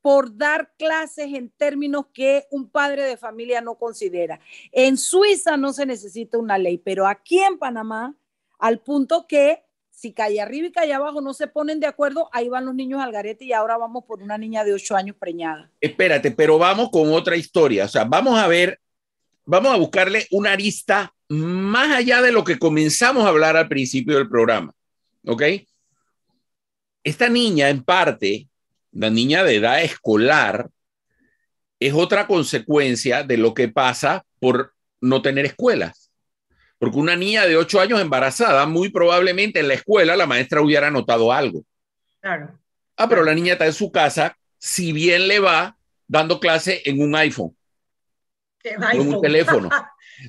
por dar clases en términos que un padre de familia no considera. En Suiza no se necesita una ley, pero aquí en Panamá, al punto que si calle arriba y calle abajo no se ponen de acuerdo, ahí van los niños al garete y ahora vamos por una niña de 8 años preñada. Espérate, pero vamos con otra historia. O sea, vamos a ver, vamos a buscarle una arista más allá de lo que comenzamos a hablar al principio del programa. ¿Ok? Esta niña, en parte, la niña de edad escolar, es otra consecuencia de lo que pasa por no tener escuelas. Porque una niña de 8 años embarazada, muy probablemente en la escuela la maestra hubiera notado algo. Claro. Ah, pero la niña está en su casa, si bien le va dando clase en un iPhone. En un teléfono.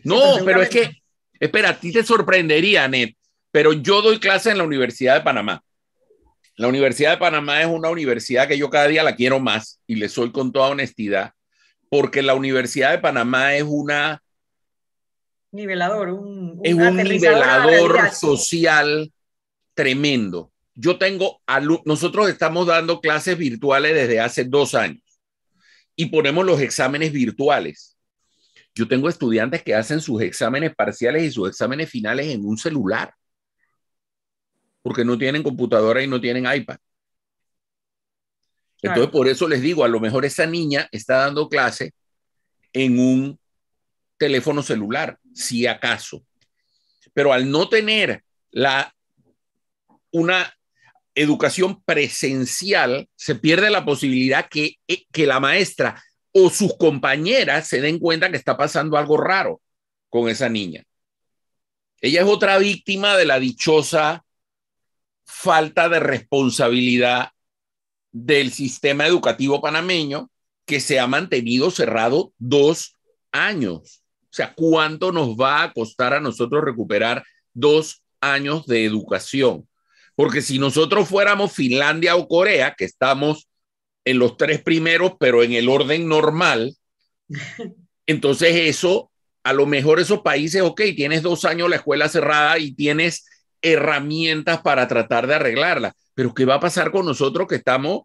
No, pero es que, espera, a ti te sorprendería, Net, pero yo doy clase en la Universidad de Panamá. La Universidad de Panamá es una universidad que yo cada día la quiero más y le soy con toda honestidad, porque la Universidad de Panamá es una nivelador, un, es un nivelador social tremendo. Yo tengo, nosotros estamos dando clases virtuales desde hace dos años y ponemos los exámenes virtuales. Yo tengo estudiantes que hacen sus exámenes parciales y sus exámenes finales en un celular, porque no tienen computadora y no tienen iPad. Entonces, por eso les digo, a lo mejor esa niña está dando clase en un teléfono celular, si acaso. Pero al no tener la, una educación presencial, se pierde la posibilidad que, eh, que la maestra o sus compañeras se den cuenta que está pasando algo raro con esa niña. Ella es otra víctima de la dichosa falta de responsabilidad del sistema educativo panameño que se ha mantenido cerrado dos años. O sea, ¿cuánto nos va a costar a nosotros recuperar dos años de educación? Porque si nosotros fuéramos Finlandia o Corea, que estamos en los tres primeros, pero en el orden normal, entonces eso, a lo mejor esos países, ok, tienes dos años la escuela cerrada y tienes herramientas para tratar de arreglarla. Pero ¿qué va a pasar con nosotros que estamos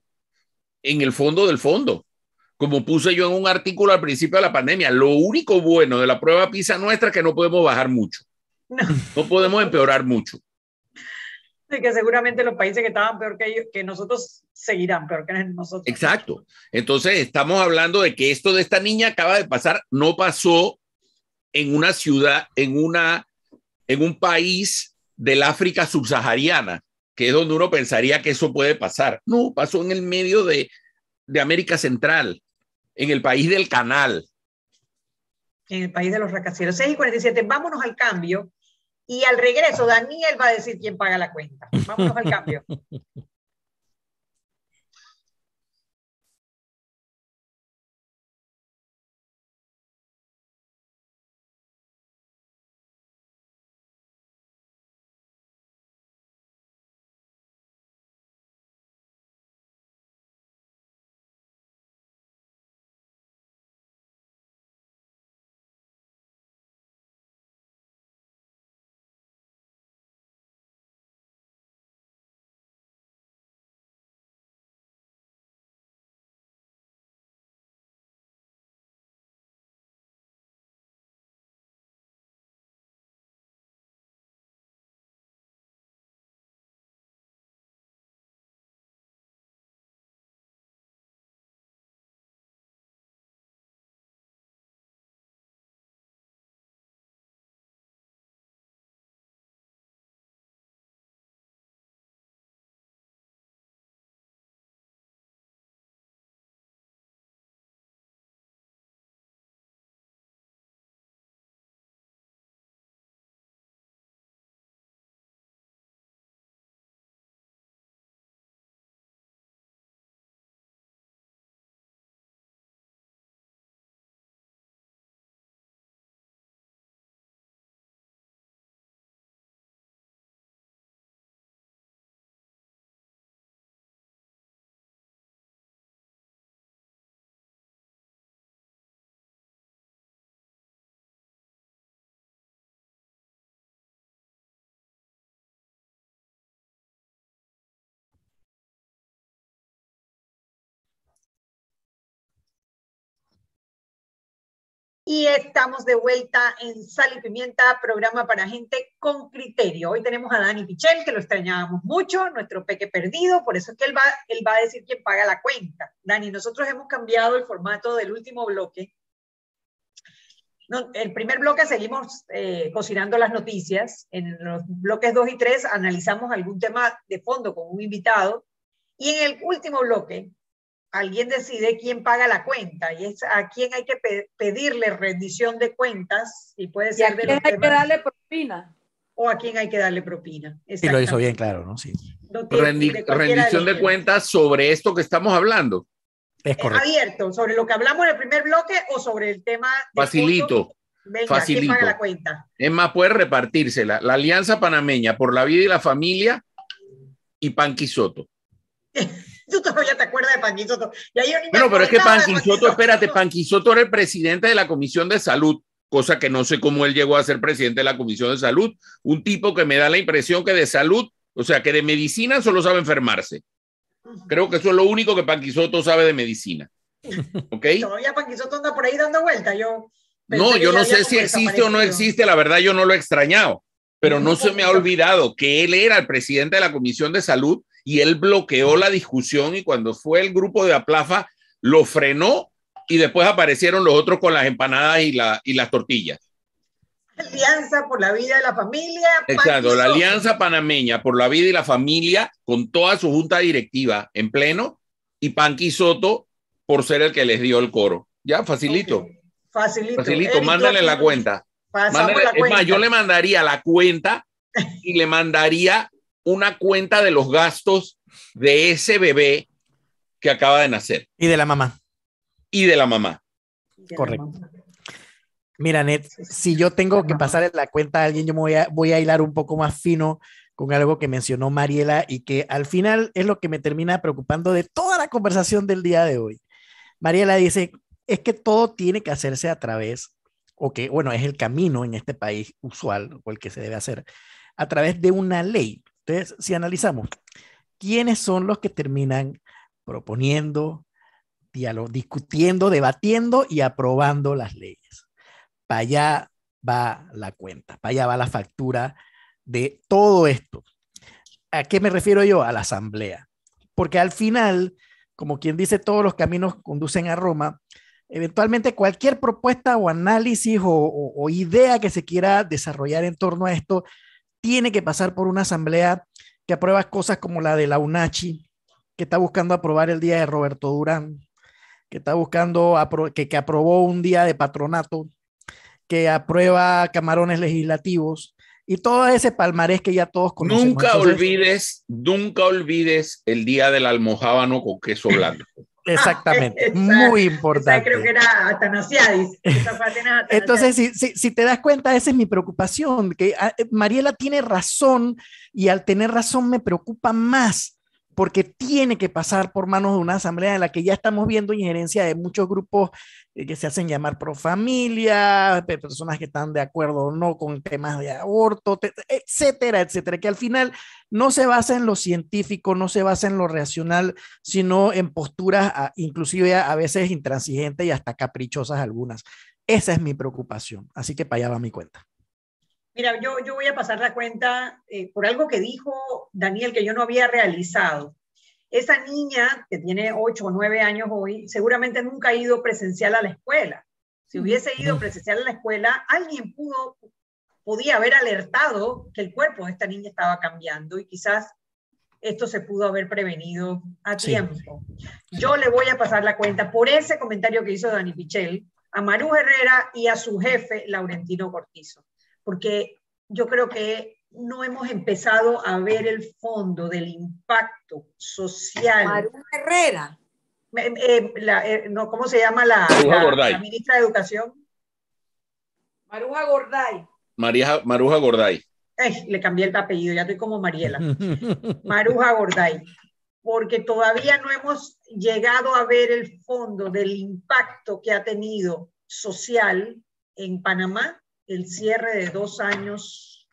en el fondo del fondo? Como puse yo en un artículo al principio de la pandemia, lo único bueno de la prueba PISA nuestra es que no podemos bajar mucho. No, no podemos empeorar mucho. Y que seguramente los países que estaban peor que, ellos, que nosotros seguirán peor que nosotros. Exacto. Entonces, estamos hablando de que esto de esta niña acaba de pasar, no pasó en una ciudad, en, una, en un país del África subsahariana, que es donde uno pensaría que eso puede pasar. No, pasó en el medio de, de América Central, en el país del canal. En el país de los racacieros. 6 y 47, vámonos al cambio. Y al regreso, Daniel va a decir quién paga la cuenta. Vámonos al cambio. Y estamos de vuelta en Sal y Pimienta, programa para gente con criterio. Hoy tenemos a Dani Pichel, que lo extrañábamos mucho, nuestro peque perdido, por eso es que él va, él va a decir quién paga la cuenta. Dani, nosotros hemos cambiado el formato del último bloque. No, el primer bloque seguimos eh, cocinando las noticias. En los bloques 2 y 3 analizamos algún tema de fondo con un invitado. Y en el último bloque alguien decide quién paga la cuenta y es a quién hay que pedirle rendición de cuentas y puede ser a quién hay que darle propina o a quién hay que darle propina. Y lo hizo bien claro, ¿no? Sí. rendición de, cuentas sobre esto que estamos hablando. Es correcto. abierto, sobre lo que hablamos en el primer bloque o sobre el tema. Facilito. facilito. Paga la cuenta? Es más, puede repartírsela. La Alianza Panameña por la Vida y la Familia y Panquisoto. Tú todavía te acuerdas de Panquisoto. Bueno, pero es que Panquisoto, espérate, Panquisoto era el presidente de la Comisión de Salud, cosa que no sé cómo él llegó a ser presidente de la Comisión de Salud. Un tipo que me da la impresión que de salud, o sea, que de medicina solo sabe enfermarse. Creo que eso es lo único que Panquisoto sabe de medicina. ¿Ok? Todavía Panquisoto anda por ahí dando vueltas. Yo no, yo no sé si existe o no existe, la verdad yo no lo he extrañado, pero no se me ha olvidado que él era el presidente de la Comisión de Salud y él bloqueó la discusión y cuando fue el grupo de Aplafa lo frenó y después aparecieron los otros con las empanadas y, la, y las tortillas. Alianza por la vida de la familia. Exacto, la Alianza Panameña por la vida y la familia con toda su junta directiva en pleno y Panqui Soto por ser el que les dio el coro. Ya, facilito. Facilito. Facilito, mándale la cuenta. Mándale, la cuenta. Es más, yo le mandaría la cuenta y le mandaría una cuenta de los gastos de ese bebé que acaba de nacer. Y de la mamá. Y de la mamá. Correcto. Mira, Net, si yo tengo que pasar la cuenta a alguien, yo me voy a, voy a hilar un poco más fino con algo que mencionó Mariela y que al final es lo que me termina preocupando de toda la conversación del día de hoy. Mariela dice, es que todo tiene que hacerse a través, o que, bueno, es el camino en este país usual o el que se debe hacer, a través de una ley. Entonces, si analizamos, ¿quiénes son los que terminan proponiendo, discutiendo, debatiendo y aprobando las leyes? Para allá va la cuenta, para allá va la factura de todo esto. ¿A qué me refiero yo? A la asamblea. Porque al final, como quien dice, todos los caminos conducen a Roma, eventualmente cualquier propuesta o análisis o, idea que se quiera desarrollar en torno a esto tiene que pasar por una asamblea que aprueba cosas como la de la UNACHI, que está buscando aprobar el día de Roberto Durán, que está buscando, que, que aprobó un día de patronato, que aprueba camarones legislativos y todo ese palmarés que ya todos conocemos. Nunca olvides, nunca olvides el día del almohábano con queso blanco. Exactamente, muy importante. creo que era Atanasiadis. Entonces, si, si, te das cuenta, esa es mi preocupación, que ah, Mariela tiene razón y al tener razón me preocupa más porque tiene que pasar por manos de una asamblea en la que ya estamos viendo injerencia de muchos grupos eh, que se hacen llamar pro familia, personas que están de acuerdo o no con temas de aborto, etcétera, etcétera, que al final no se basa en lo científico, no se basa en lo racional, sino en posturas ah, inclusive a veces intransigentes y hasta caprichosas algunas. Esa es mi preocupación, así que para allá va mi cuenta. Mira, yo, yo voy a pasar la cuenta eh, por algo que dijo Daniel que yo no había realizado. Esa niña que tiene 8 o 9 años hoy, seguramente nunca ha ido presencial a la escuela. Si hubiese ido presencial a la escuela, alguien pudo, podía haber alertado que el cuerpo de esta niña estaba cambiando y quizás esto se pudo haber prevenido a tiempo. Yo le voy a pasar la cuenta por ese comentario que hizo Dani Pichel a Maru Herrera y a su jefe, Laurentino Cortizo porque yo creo que no hemos empezado a ver el fondo del impacto social. María Herrera. Eh, eh, no, ¿Cómo se llama la, ministra de Educación? Maruja Gorday. María, Maruja Gorday. le cambié el apellido, ya estoy como Mariela. Maruja Gorday. Porque todavía no hemos llegado a ver el fondo del impacto que ha tenido social en Panamá el cierre de dos años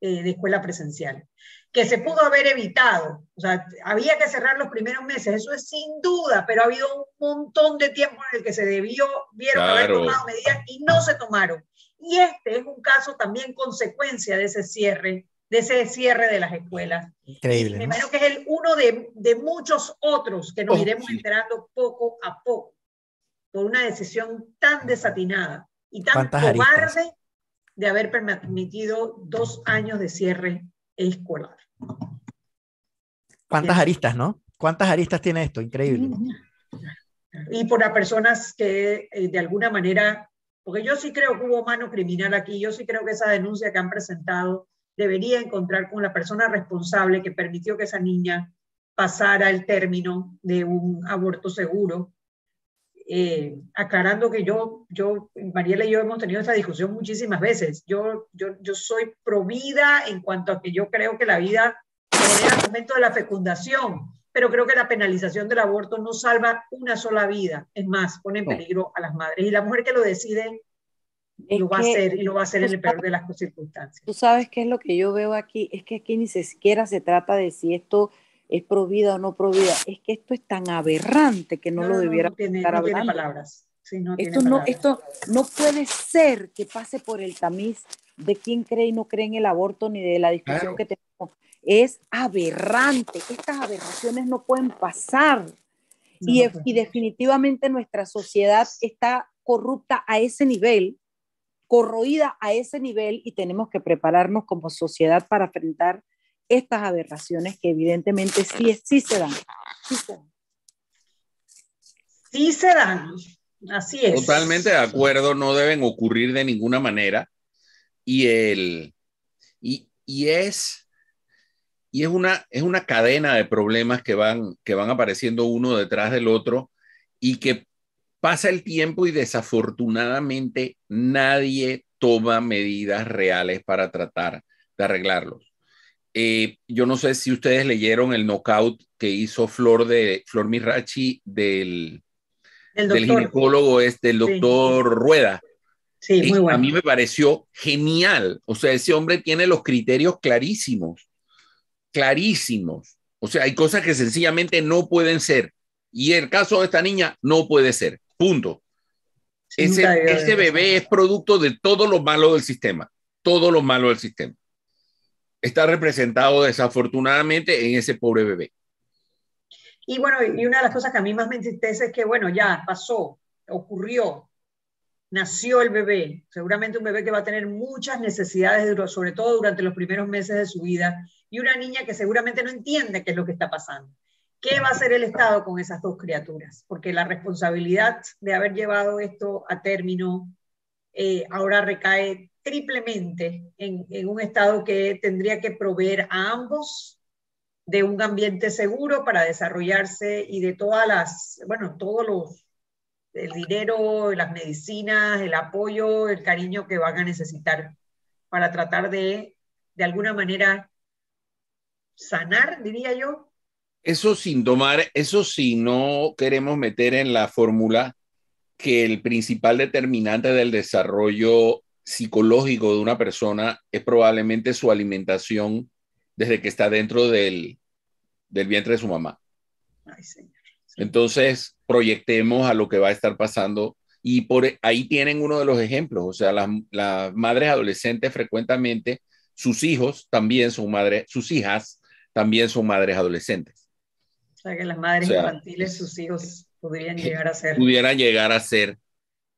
eh, de escuela presencial, que se pudo haber evitado. O sea, había que cerrar los primeros meses, eso es sin duda, pero ha habido un montón de tiempo en el que se debió, vieron haber tomado medidas y no se tomaron. Y este es un caso también consecuencia de ese cierre, de ese cierre de las escuelas. Increíble. Me imagino que es el uno de, de muchos otros que nos oh, iremos enterando poco a poco por una decisión tan desatinada y tan cobarde de haber permitido dos años de cierre escolar. ¿Cuántas aristas, no? ¿Cuántas aristas tiene esto? Increíble. Y por las personas que eh, de alguna manera, porque yo sí creo que hubo mano criminal aquí, yo sí creo que esa denuncia que han presentado debería encontrar con la persona responsable que permitió que esa niña pasara el término de un aborto seguro eh, aclarando que yo, yo, Mariela y yo hemos tenido esta discusión muchísimas veces. Yo, yo, yo soy provida en cuanto a que yo creo que la vida genera el momento de la fecundación, pero creo que la penalización del aborto no salva una sola vida. Es más, pone en peligro a las madres. Y la mujer que lo decide lo va a hacer y lo va a hacer en el peor de las circunstancias. Tú sabes qué es lo que yo veo aquí, es que aquí ni siquiera se trata de si esto es provida o no provida. Es que esto es tan aberrante que no, lo debiera no, tiene, estar Tiene palabras. esto, no, esto no puede ser que pase por el tamiz de quién cree y no cree en el aborto ni de la discusión que tenemos. Es aberrante. Estas aberraciones no pueden pasar. y, y definitivamente nuestra sociedad está corrupta a ese nivel, corroída a ese nivel y tenemos que prepararnos como sociedad para enfrentar estas aberraciones que evidentemente sí, sí se dan. Sí se dan. Así es. Totalmente de acuerdo, no deben ocurrir de ninguna manera. Y, el, y, y es, y es, una, es una cadena de problemas que van, que van apareciendo uno detrás del otro y que pasa el tiempo y desafortunadamente nadie toma medidas reales para tratar de arreglarlos. Eh, yo no sé si ustedes leyeron el knockout que hizo Flor de Flor Mirachi del, del ginecólogo, este, el doctor Rueda. Sí, muy bueno. A mí me pareció genial. O sea, ese hombre tiene los criterios clarísimos, clarísimos. O sea, hay cosas que sencillamente no pueden ser. Y el caso de esta niña no puede ser. Punto. Ese, ese bebé es producto de todo lo malo del sistema. Todo lo malo del sistema. Está representado desafortunadamente en ese pobre bebé. Y bueno, y una de las cosas que a mí más me entristece es que, bueno, ya pasó, ocurrió, nació el bebé, seguramente un bebé que va a tener muchas necesidades, sobre todo durante los primeros meses de su vida, y una niña que seguramente no entiende qué es lo que está pasando. ¿Qué va a hacer el Estado con esas dos criaturas? Porque la responsabilidad de haber llevado esto a término eh, ahora recae triplemente en, un Estado que tendría que proveer a ambos de un ambiente seguro para desarrollarse y de todas las, bueno, todos los el dinero, las medicinas, el apoyo, el cariño que van a necesitar para tratar de, de alguna manera, sanar, diría yo. Eso sin tomar, eso si no queremos meter en la fórmula que el principal determinante del desarrollo psicológico de una persona es probablemente su alimentación desde que está dentro del, del vientre de su mamá. Ay, señor. Entonces, proyectemos a lo que va a estar pasando y por ahí tienen uno de los ejemplos, o sea, las, madres adolescentes frecuentemente, sus hijos también son madres, sus hijas también son madres adolescentes. O sea, que las madres infantiles, sus hijos podrían llegar a ser. Pudieran llegar a ser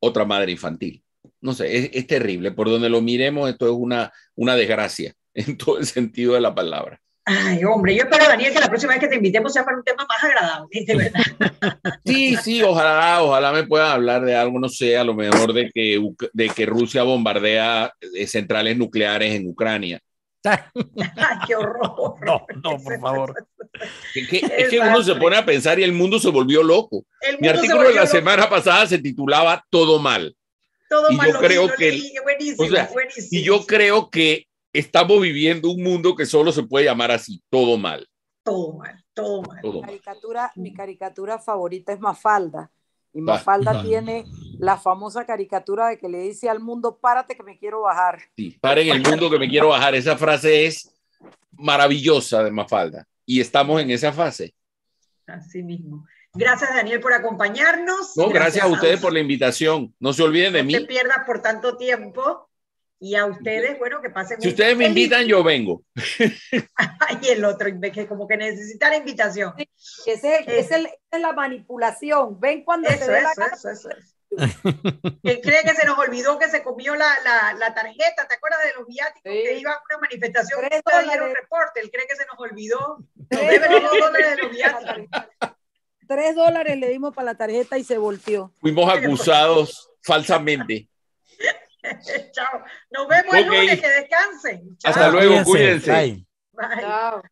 otra madre infantil. No sé, es, es terrible. Por donde lo miremos, esto es una, una desgracia en todo el sentido de la palabra. Ay, hombre, yo espero, Daniel, que la próxima vez que te invitemos sea para un tema más agradable, de verdad. Sí, sí, ojalá, ojalá me puedan hablar de algo, no sé, a lo mejor de que, de que Rusia bombardea eh, centrales nucleares en Ucrania. Ay, qué horror. No, no, por favor. Es que, es que uno se pone a pensar y el mundo se volvió loco. Mi artículo de la semana pasada se titulaba Todo mal. Todo y mal. Yo creo que, buenísimo, buenísimo. Y yo creo que estamos viviendo un mundo que solo se puede llamar así, todo mal. Todo mal, todo mal. Mi, caricatura, mi caricatura favorita es Mafalda. Y Mafalda tiene la famosa caricatura de que le dice al mundo, párate que me quiero bajar. Sí, paren el mundo que me quiero bajar. Esa frase es maravillosa de Mafalda. Y estamos en esa fase. Así mismo. Gracias, Daniel, por acompañarnos. No, gracias, a ustedes por la invitación. No se olviden de mí. No te pierdas por tanto tiempo. Y a ustedes, bueno, que pasen. Si ustedes me invitan, yo vengo. y el otro, que como que necesita la invitación. ese, es, es, la manipulación. Ven cuando eso, te eso, eso, eso, Él cree que se nos olvidó que se comió la, la, la tarjeta, ¿te acuerdas de los viáticos que iba a una manifestación? Tres dólares. reporte, él cree que se nos olvidó. Tres dólares de los viáticos. Tres dólares le dimos para la tarjeta y se volteó. Fuimos acusados falsamente. Chao. Nos vemos el lunes, que descansen. Hasta luego, cuídense. Bye. Chao.